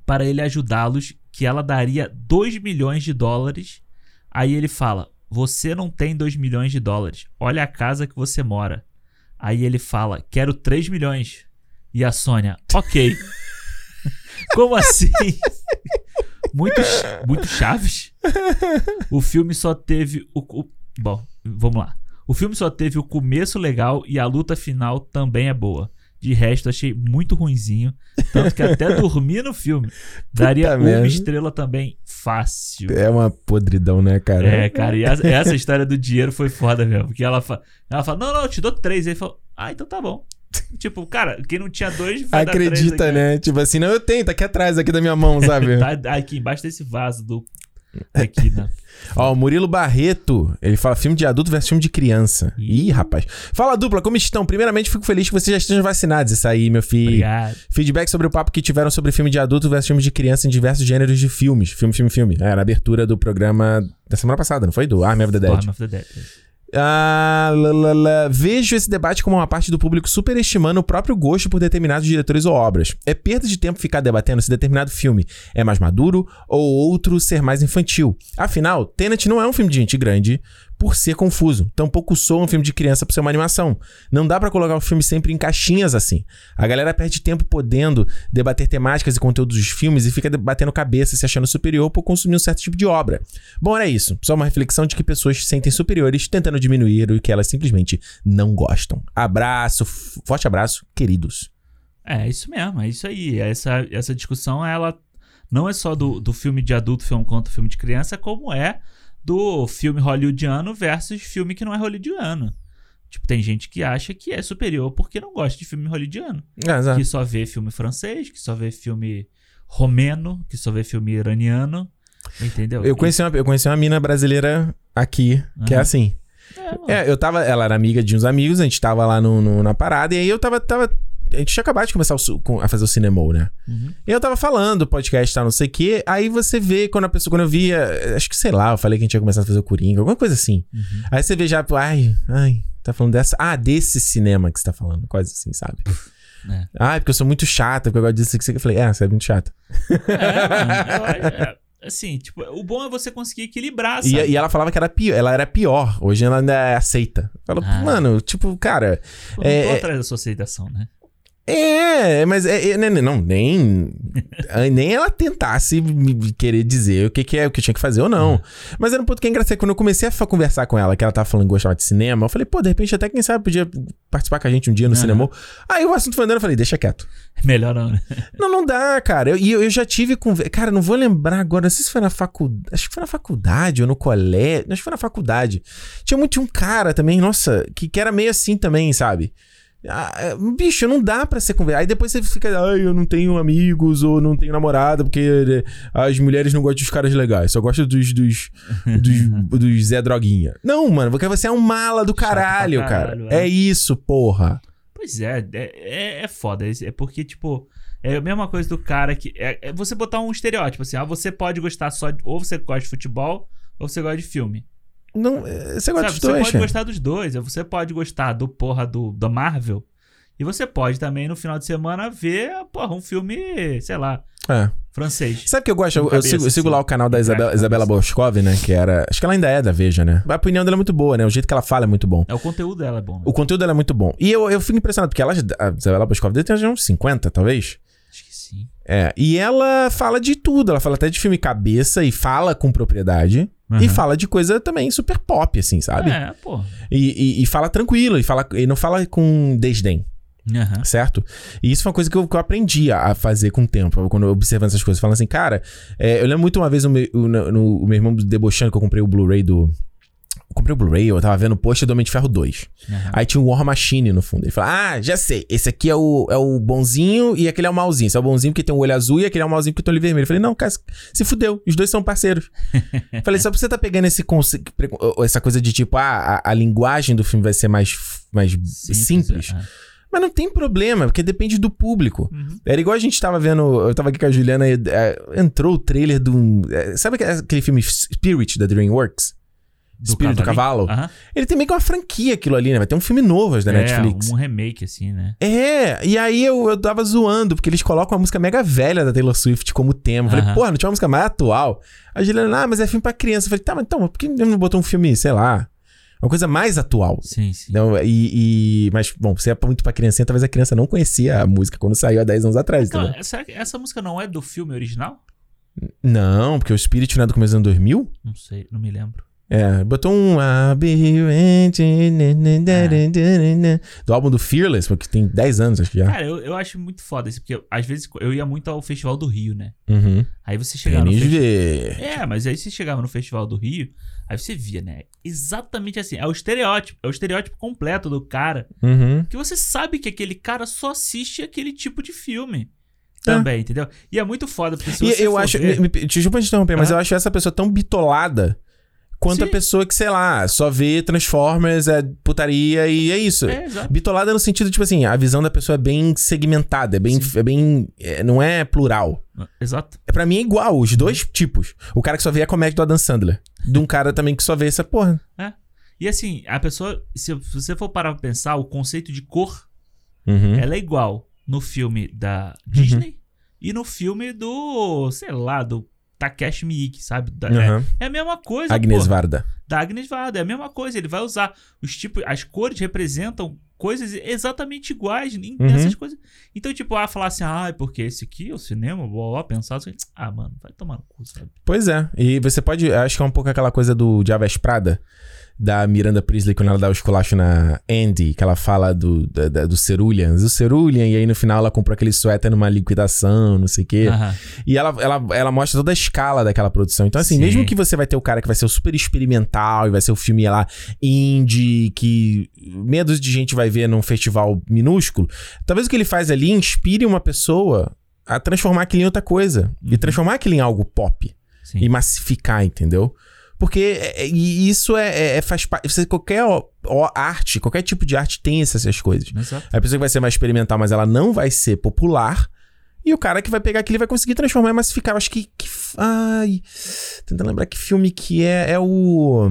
para ele ajudá-los que ela daria 2 milhões de dólares. Aí ele fala: Você não tem 2 milhões de dólares. Olha a casa que você mora. Aí ele fala: Quero 3 milhões. E a Sônia: Ok. Como assim? Muito, muito Chaves. O filme só teve o, o. Bom, vamos lá. O filme só teve o começo legal e a luta final também é boa. De resto, achei muito ruinzinho. Tanto que até dormir no filme daria Puta uma mesmo. estrela também fácil. É uma podridão, né, cara? É, cara. E essa, essa história do dinheiro foi foda mesmo. Porque ela, fa ela fala: Não, não, eu te dou três. Aí ele falou: Ah, então tá bom. Tipo, cara, quem não tinha dois vai Acredita, né? Tipo assim, não, eu tenho, tá aqui atrás, aqui da minha mão, sabe? tá aqui embaixo desse vaso do. Aqui, né? Ó, o Murilo Barreto, ele fala filme de adulto versus filme de criança. Ih, rapaz. Fala, dupla, como estão? Primeiramente, fico feliz que vocês já estejam vacinados. Isso aí, meu filho. Obrigado. Feedback sobre o papo que tiveram sobre filme de adulto versus filme de criança em diversos gêneros de filmes. Filme, filme, filme. Era a abertura do programa da semana passada, não foi? Do Army of the Dead. Army of the Dead. Ah, Vejo esse debate como uma parte do público superestimando o próprio gosto por determinados diretores ou obras. É perda de tempo ficar debatendo se determinado filme é mais maduro ou outro ser mais infantil. Afinal, Tenet não é um filme de gente grande, por ser confuso. Tampouco sou um filme de criança por ser uma animação. Não dá para colocar o filme sempre em caixinhas assim. A galera perde tempo podendo debater temáticas e conteúdos dos filmes e fica batendo cabeça se achando superior por consumir um certo tipo de obra. Bom, era isso. Só uma reflexão de que pessoas se sentem superiores tentando diminuir o que elas simplesmente não gostam. Abraço, forte abraço, queridos. É, isso mesmo, é isso aí. Essa, essa discussão, ela não é só do, do filme de adulto, filme contra filme de criança, como é do filme hollywoodiano versus filme que não é hollywoodiano. Tipo, tem gente que acha que é superior porque não gosta de filme hollywoodiano. É, que só vê filme francês, que só vê filme romeno, que só vê filme iraniano. Entendeu? Eu conheci uma, eu conheci uma mina brasileira aqui, uhum. que é assim. É, é, eu tava. Ela era amiga de uns amigos, a gente tava lá no, no, na parada, e aí eu tava, tava a gente tinha acabado de começar o, a fazer o cinema, né? Uhum. E eu tava falando, podcast, tá, não sei o quê. Aí você vê, quando a pessoa, quando eu via, acho que sei lá, eu falei que a gente ia começar a fazer o Coringa, alguma coisa assim. Uhum. Aí você vê já, ai, ai, tá falando dessa. Ah, desse cinema que você tá falando, quase assim, sabe? É. Ah, porque eu sou muito chata, porque eu gosto disso que você. Eu falei, é, você é muito chata. É, é, assim, tipo, o bom é você conseguir equilibrar, sabe? E, e ela falava que era pior, ela era pior. Hoje ela ainda é aceita. Fala, ah. mano, tipo, cara. Pô, não é, tô atrás da sua aceitação, né? É, mas é, é, não, nem nem ela tentasse me querer dizer o que, que é o que eu tinha que fazer ou não. Mas era um ponto que é engraçado. Quando eu comecei a conversar com ela, que ela tava falando que gostava de cinema, eu falei, pô, de repente até quem sabe podia participar com a gente um dia no uhum. cinema. Aí o assunto foi andando, eu falei, deixa quieto. Melhor não, né? Não, não dá, cara. E eu, eu, já tive com. Cara, não vou lembrar agora, não sei se foi na faculdade. Acho que foi na faculdade ou no colégio. Acho que foi na faculdade. Tinha muito um cara também, nossa, que, que era meio assim também, sabe? Ah, é, bicho, não dá pra ser conversado. Aí depois você fica, ai, eu não tenho amigos ou não tenho namorada, porque né, as mulheres não gostam dos caras legais, só gostam dos, dos, dos, dos Zé Droguinha. Não, mano, porque você é um mala do caralho, caralho cara. É. é. isso, porra. Pois é, é, é, é foda. É porque, tipo, é a mesma coisa do cara que. É, é você botar um estereótipo assim, ah, você pode gostar só de. Ou você gosta de futebol, ou você gosta de filme. Não, é, você gosta Sabe, dos dois. Você pode gostar dos dois. Você pode gostar do porra do, da Marvel. E você pode também, no final de semana, ver, porra, um filme, sei lá. É. Francês. Sabe o que eu gosto? Eu, eu, sigo, eu sigo lá o canal da Isabela, Isabela Boscov, né? Que era. Acho que ela ainda é da Veja, né? A opinião dela é muito boa, né? O jeito que ela fala é muito bom. É, o conteúdo dela é bom. Né? O conteúdo dela é muito bom. E eu, eu fico impressionado, porque ela, a Isabela Boscov deve ter uns 50, talvez. Acho que sim. É. E ela fala de tudo. Ela fala até de filme cabeça e fala com propriedade. Uhum. E fala de coisa também super pop, assim, sabe? É, pô. E, e, e fala tranquilo, e, fala, e não fala com desdém. Uhum. Certo? E isso foi uma coisa que eu, que eu aprendi a fazer com o tempo, quando eu observando essas coisas. Falando assim, cara, é, eu lembro muito uma vez o meu, o, no, o meu irmão debochando que eu comprei o Blu-ray do, comprei o Blu-ray, eu tava vendo o post do Homem de Ferro 2. Uhum. Aí tinha o War Machine no fundo. Ele falou: Ah, já sei. Esse aqui é o, é o bonzinho e aquele é o malzinho. Esse é o bonzinho porque tem um olho azul e aquele é o malzinho porque tem o olho vermelho. Eu falei: Não, cara, se fudeu. Os dois são parceiros. falei: Só pra você tá pegando esse essa coisa de tipo, ah, a, a, linguagem do filme vai ser mais, mais simples. simples. É. Mas não tem problema, porque depende do público. Uhum. Era igual a gente tava vendo. Eu tava aqui com a Juliana e é, entrou o trailer de um. É, sabe aquele filme Spirit da Dreamworks? Do Espírito do Cavalo. Uhum. Ele tem meio que uma franquia aquilo ali, né? Vai ter um filme novo da é, Netflix. um remake, assim, né? É, e aí eu, eu tava zoando, porque eles colocam uma música mega velha da Taylor Swift como tema. Eu falei, uhum. porra, não tinha uma música mais atual? A Juliana, ah, mas é filme pra criança. Eu falei, tá, mas então, por que não botou um filme, sei lá, uma coisa mais atual. Sim, sim. Então, e, e, mas, bom, se é muito pra criancinha, talvez a criança não conhecia a música quando saiu há 10 anos atrás. Então, essa, essa música não é do filme original? Não, porque o Spirit não é do começo do ano 2000? Não sei, não me lembro. É, botou um be do álbum do Fearless, porque tem 10 anos, acho que já. Cara, eu, eu acho muito foda isso, porque às vezes eu ia muito ao Festival do Rio, né? Uhum. Aí você chegava no festival. É, mas aí você chegava no Festival do Rio, aí você via, né? Exatamente assim. É o estereótipo, é o estereótipo completo do cara. Uhum. Que você sabe que aquele cara só assiste aquele tipo de filme também, é. entendeu? E é muito foda, porque se você e eu acho, ver... desculpa te interromper, mas eu acho essa pessoa tão bitolada quanto Sim. a pessoa que, sei lá, só vê Transformers, é putaria e é isso. É, Bitolada no sentido, tipo assim, a visão da pessoa é bem segmentada, é bem. É bem é, não é plural. Exato. É, pra mim é igual, os dois tipos. O cara que só vê a comédia do Adam Sandler. De um cara também que só vê essa porra. É. E assim, a pessoa, se você for parar pra pensar, o conceito de cor, uhum. ela é igual no filme da Disney uhum. e no filme do, sei lá, do Takeshi Miike, sabe? Da, uhum. é, é, a mesma coisa. Agnes Varda. Da Agnes Varda, é a mesma coisa. Ele vai usar os tipos, as cores representam coisas exatamente iguais uhum. nessas coisas. Então, tipo, ah, falar assim, ah, porque esse aqui é o cinema, vou lá pensar assim, ah, mano, vai tomar no cu, sabe? Pois é. E você pode, acho que é um pouco aquela coisa do Diabes Prada da Miranda Priestley quando ela dá o esculacho na Andy, que ela fala do, da, do Ceruleans, o Cerulean, e aí no final ela comprou aquele suéter numa liquidação, não sei o quê. Uhum. E ela, ela, ela mostra toda a escala daquela produção. Então, assim, Sim. mesmo que você vai ter o cara que vai ser o super experimental e vai ser o filme lá indie, que medos de gente vai ver num festival minúsculo, talvez o que ele faz ali inspire uma pessoa a transformar aquilo em outra coisa. Uhum. E transformar aquilo em algo pop. Sim. E massificar, entendeu? Porque é, é isso é, é, é faz parte. Qualquer ó, ó, arte, qualquer tipo de arte tem essas, coisas. Exato. A pessoa que vai ser mais experimental, mas ela não vai ser popular. E o cara que vai pegar aquilo vai conseguir transformar e massificar. Eu acho que, que. Ai. Tentando lembrar que filme que é. É o.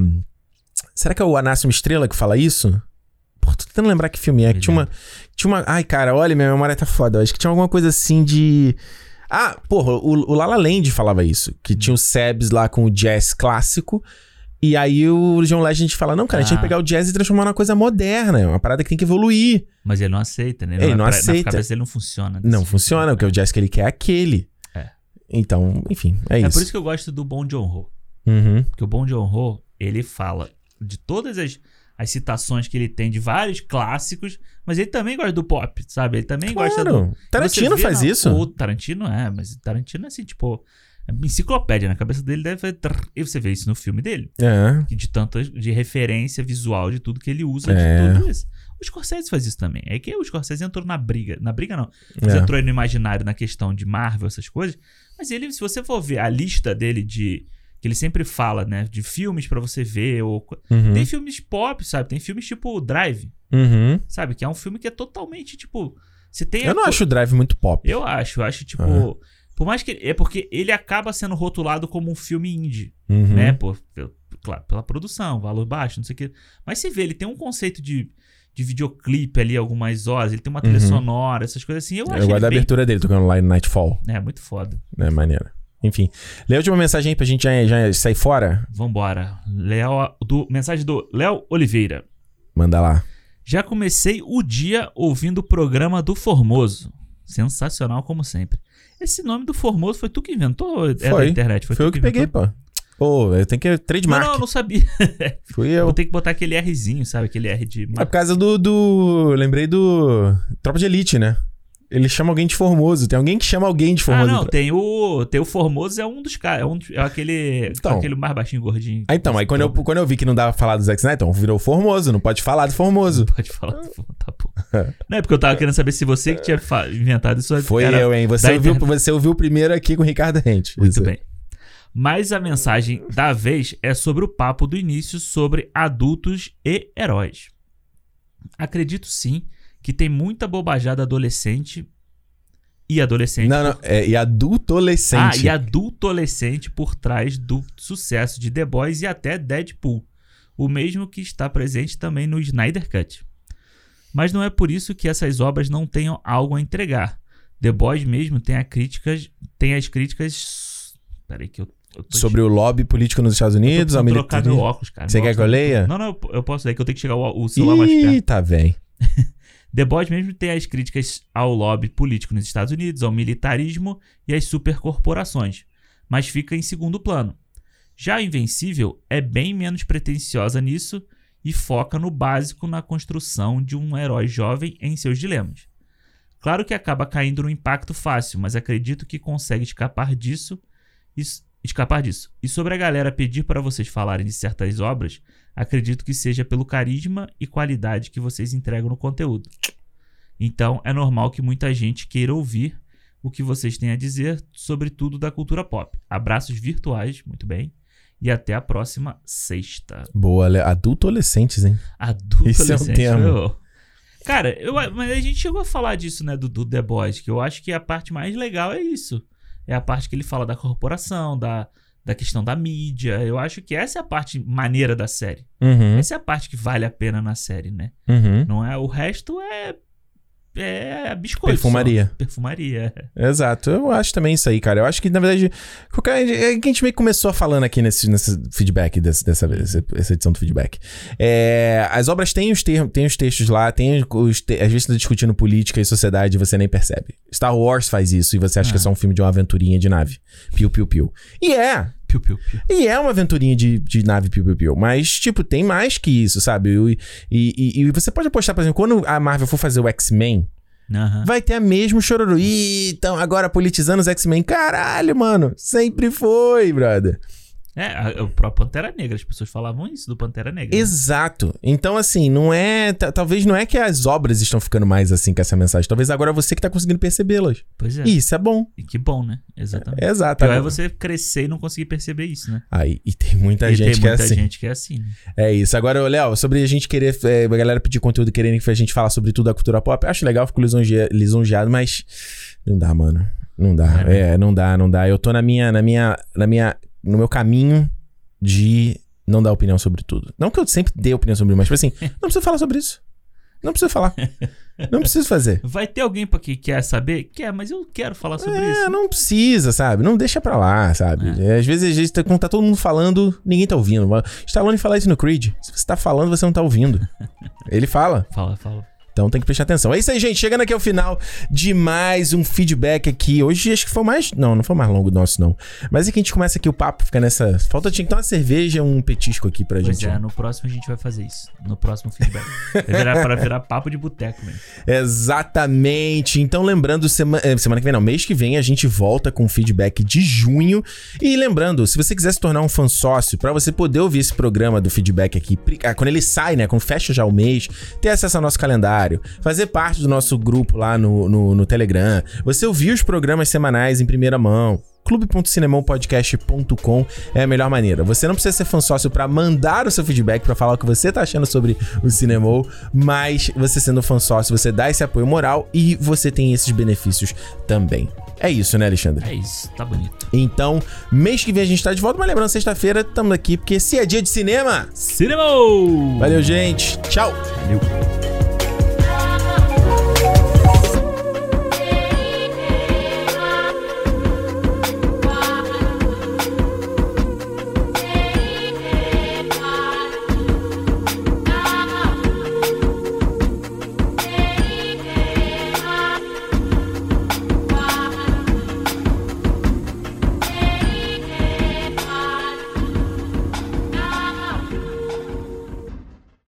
Será que é o Anásimo Estrela que fala isso? Pô, tô tentando lembrar que filme é. Que tinha uma. Tinha uma. Ai, cara, olha, minha memória tá foda. Eu acho que tinha alguma coisa assim de. Ah, porra, o, o Lala Land falava isso. Que tinha o Sebs lá com o jazz clássico E aí o John Legend fala: não, cara, a gente tem que Ah. pegar o jazz e transformar numa coisa moderna. É uma parada que tem que evoluir. Mas ele não aceita, né? Ele não é pra- aceita. Na cabeça dele não funciona. Não jeito. funciona, porque o jazz que ele quer é aquele. É. Então, enfim, é, É isso. por isso que eu gosto do Bom John Ho. Uhum. Porque o Bom John Ho, ele fala de todas as, as citações que ele tem de vários clássicos, mas ele também gosta do pop, sabe? Ele também gosta do. Claro. Tarantino vê faz isso. O Tarantino é, mas Tarantino é assim, tipo. é enciclopédia, na cabeça dele deve fazer. E você vê isso no filme dele. É. De tanta de referência visual de tudo que ele usa, É. de tudo isso. O Scorsese faz isso também. É que o Scorsese entrou na briga. Na briga, não. Mas É. entrou aí no imaginário na questão de Marvel, essas coisas. Mas ele, se você for ver a lista dele de. Que ele sempre fala, né? De filmes pra você ver. Ou, Uhum. Tem filmes pop, sabe? Tem filmes tipo Drive, Uhum. sabe? Que é um filme que é totalmente, tipo. Você tem Eu não co- acho o Drive muito pop. Eu acho, eu acho, tipo. Ah. Por mais que. É porque ele acaba sendo rotulado como um filme indie Uhum. né? Por, claro, pela produção, valor baixo, não sei o que. Mas você vê, ele tem um conceito de, de videoclipe ali, algumas horas, ele tem uma trilha Uhum. sonora, essas coisas assim. Eu, Eu acho gosto da bem... abertura dele, tocando lá em Nightfall. É, muito foda. né? Maneira. Enfim. Lê a última mensagem aí pra gente já, já sair fora. Vambora. Léo, do, mensagem do Léo Oliveira. Manda lá. Já comecei o dia ouvindo o programa do Formoso. Sensacional, como sempre. Esse nome do Formoso foi tu que inventou? ou É da Foi. internet? Foi, tu eu que peguei, inventou? pô. Pô, eu tenho que. Não, Trademark. não, eu não sabia. Fui eu. Vou ter que botar aquele Rzinho, sabe? Aquele R de. É por causa do, do. Lembrei do. Tropa de Elite, né? Ele chama alguém de Formoso. Tem alguém que chama alguém de Ah, Formoso. não, tem o, tem o Formoso, é um dos caras. É, um, é aquele, Então. aquele mais baixinho, gordinho. Ah, então, aí quando eu, quando eu vi que não dava pra falar do Zack Snyder, então virou Formoso. Não pode falar do Formoso. Pode falar. Tá bom. Não é porque eu tava querendo saber se você que tinha inventado isso. Foi eu, hein? Você ouviu, internet. você ouviu primeiro aqui com o Ricardo Rente. Muito Isso. bem. Mas a mensagem da vez é sobre o papo do início sobre adultos e heróis. Acredito sim que tem muita bobajada adolescente e adolescente. Não, não. É, e Ah, adultolescente. e adultolescente por trás do sucesso de The Boys e até Deadpool. O mesmo que está presente também no Snyder Cut. Mas não é por isso que essas obras não tenham algo a entregar. The Boys mesmo tem, a críticas, tem as críticas. Peraí, que eu. Sobre o lobby político nos Estados Unidos, precisando trocar meu óculos, cara. Você quer que eu leia? Não, não, eu- posso ler, que eu tenho que chegar o, o celular mais perto. Ih, tá velho. Boys mesmo tem as críticas ao lobby político nos Estados Unidos, ao militarismo e às supercorporações, mas fica em segundo plano. Já a Invencível é bem menos pretensiosa nisso e foca no básico na construção de um herói jovem em seus dilemas. Claro que acaba caindo no impacto fácil, mas acredito que consegue escapar disso e escapar disso. E sobre a galera pedir para vocês falarem de certas obras, acredito que seja pelo carisma e qualidade que vocês entregam no conteúdo. Então é normal que muita gente queira ouvir o que vocês têm a dizer sobre tudo da cultura pop. Abraços virtuais, muito bem. E até a próxima sexta. Boa, le- adultolescentes, hein? Adulto Esse é um Cara, eu, mas a gente chegou a falar disso, né, do, do The Boys, que eu acho que a parte mais legal é isso. É a parte que ele fala da corporação, da, da questão da mídia. Eu acho que essa é a parte maneira da série. Uhum. Essa é a parte que vale a pena na série, né? Uhum. Não é o resto é é biscoito. Perfumaria. só. Perfumaria. Exato, eu acho também isso aí, cara. Eu acho que, na verdade, qualquer- é que a gente meio que começou falando aqui nesse, nesse feedback, desse, dessa vez, essa edição do feedback. É, as obras têm os, termos, têm os textos lá, tem os te- às vezes tá discutindo política e sociedade e você nem percebe. Star Wars faz isso e você acha que é só um filme de uma aventurinha de nave. Piu, piu, piu. E é, Piu, piu, piu. e é uma aventurinha de, de nave piu, piu, piu. Mas, tipo, tem mais que isso, sabe? E, e, e- e você pode apostar, por exemplo, quando a Marvel for fazer o X-Men, Aham. vai ter a mesmo chororô. Ih, então agora politizando os X-Men. Caralho, mano. Sempre foi, brother. É, o próprio Pantera Negra. As pessoas falavam isso do Pantera Negra. né? Exato. Então, assim, não é. ta- Talvez não é que as obras estão ficando mais assim com essa mensagem. Talvez agora é você que tá conseguindo percebê-las. Pois é. E isso é bom. E que bom, né? Exatamente. É exato. Pior é você crescer e não conseguir perceber isso, né? Aí, e tem muita e gente tem que é muita assim. gente que é assim, né? É isso. Agora, Léo, sobre a gente querer. É, a galera pedir conteúdo quererem que a gente fala sobre tudo da cultura pop. Acho legal, fico lisonje- lisonjeado, mas. Não dá, mano. Não dá. É, É, não dá, não dá. Eu tô na minha. Na minha. Na minha. No meu caminho de não dar opinião sobre tudo. Não que eu sempre dê opinião sobre, mas, tipo assim, não precisa falar sobre isso. Não precisa falar. Não preciso fazer. Vai ter alguém pra que quer saber? Quer, mas eu quero falar sobre é, isso. Não precisa, sabe? Não deixa pra lá, sabe? É. Às vezes, às vezes, quando tá todo mundo falando, ninguém tá ouvindo. Stallone fala isso no Creed. Se você tá falando, você não tá ouvindo. Ele fala. Fala, fala. Então tem que prestar atenção. É isso aí, gente. Chegando aqui ao final de mais um feedback aqui. Hoje acho que foi mais. Não, não foi mais longo nosso, não. Mas é que a gente começa aqui o papo, fica nessa. Falta tinha ter uma cerveja, um petisco aqui pra pois gente. É, no próximo a gente vai fazer isso. No próximo feedback. vai virar para virar papo de boteco mesmo. Exatamente. Então, lembrando, semana, eh, semana que vem, não, mês que vem, a gente volta com o feedback de junho. E lembrando, se você quiser se tornar um fã sócio, para você poder ouvir esse programa do feedback aqui, ah, quando ele sai, né? Quando fecha já o mês, ter acesso ao nosso calendário fazer parte do nosso grupo lá no, no, no Telegram, você ouvir os programas semanais em primeira mão, clube.cinemopodcast.com é a melhor maneira. Você não precisa ser fã sócio para mandar o seu feedback, para falar o que você tá achando sobre o Cinemol, mas você sendo fã sócio, você dá esse apoio moral e você tem esses benefícios também. É isso, né, Alexandre? É isso, tá bonito. Então, mês que vem a gente tá de volta, mas lembrando, sexta-feira estamos aqui, porque se é dia de cinema... Cinema! Valeu, gente. Tchau. Valeu.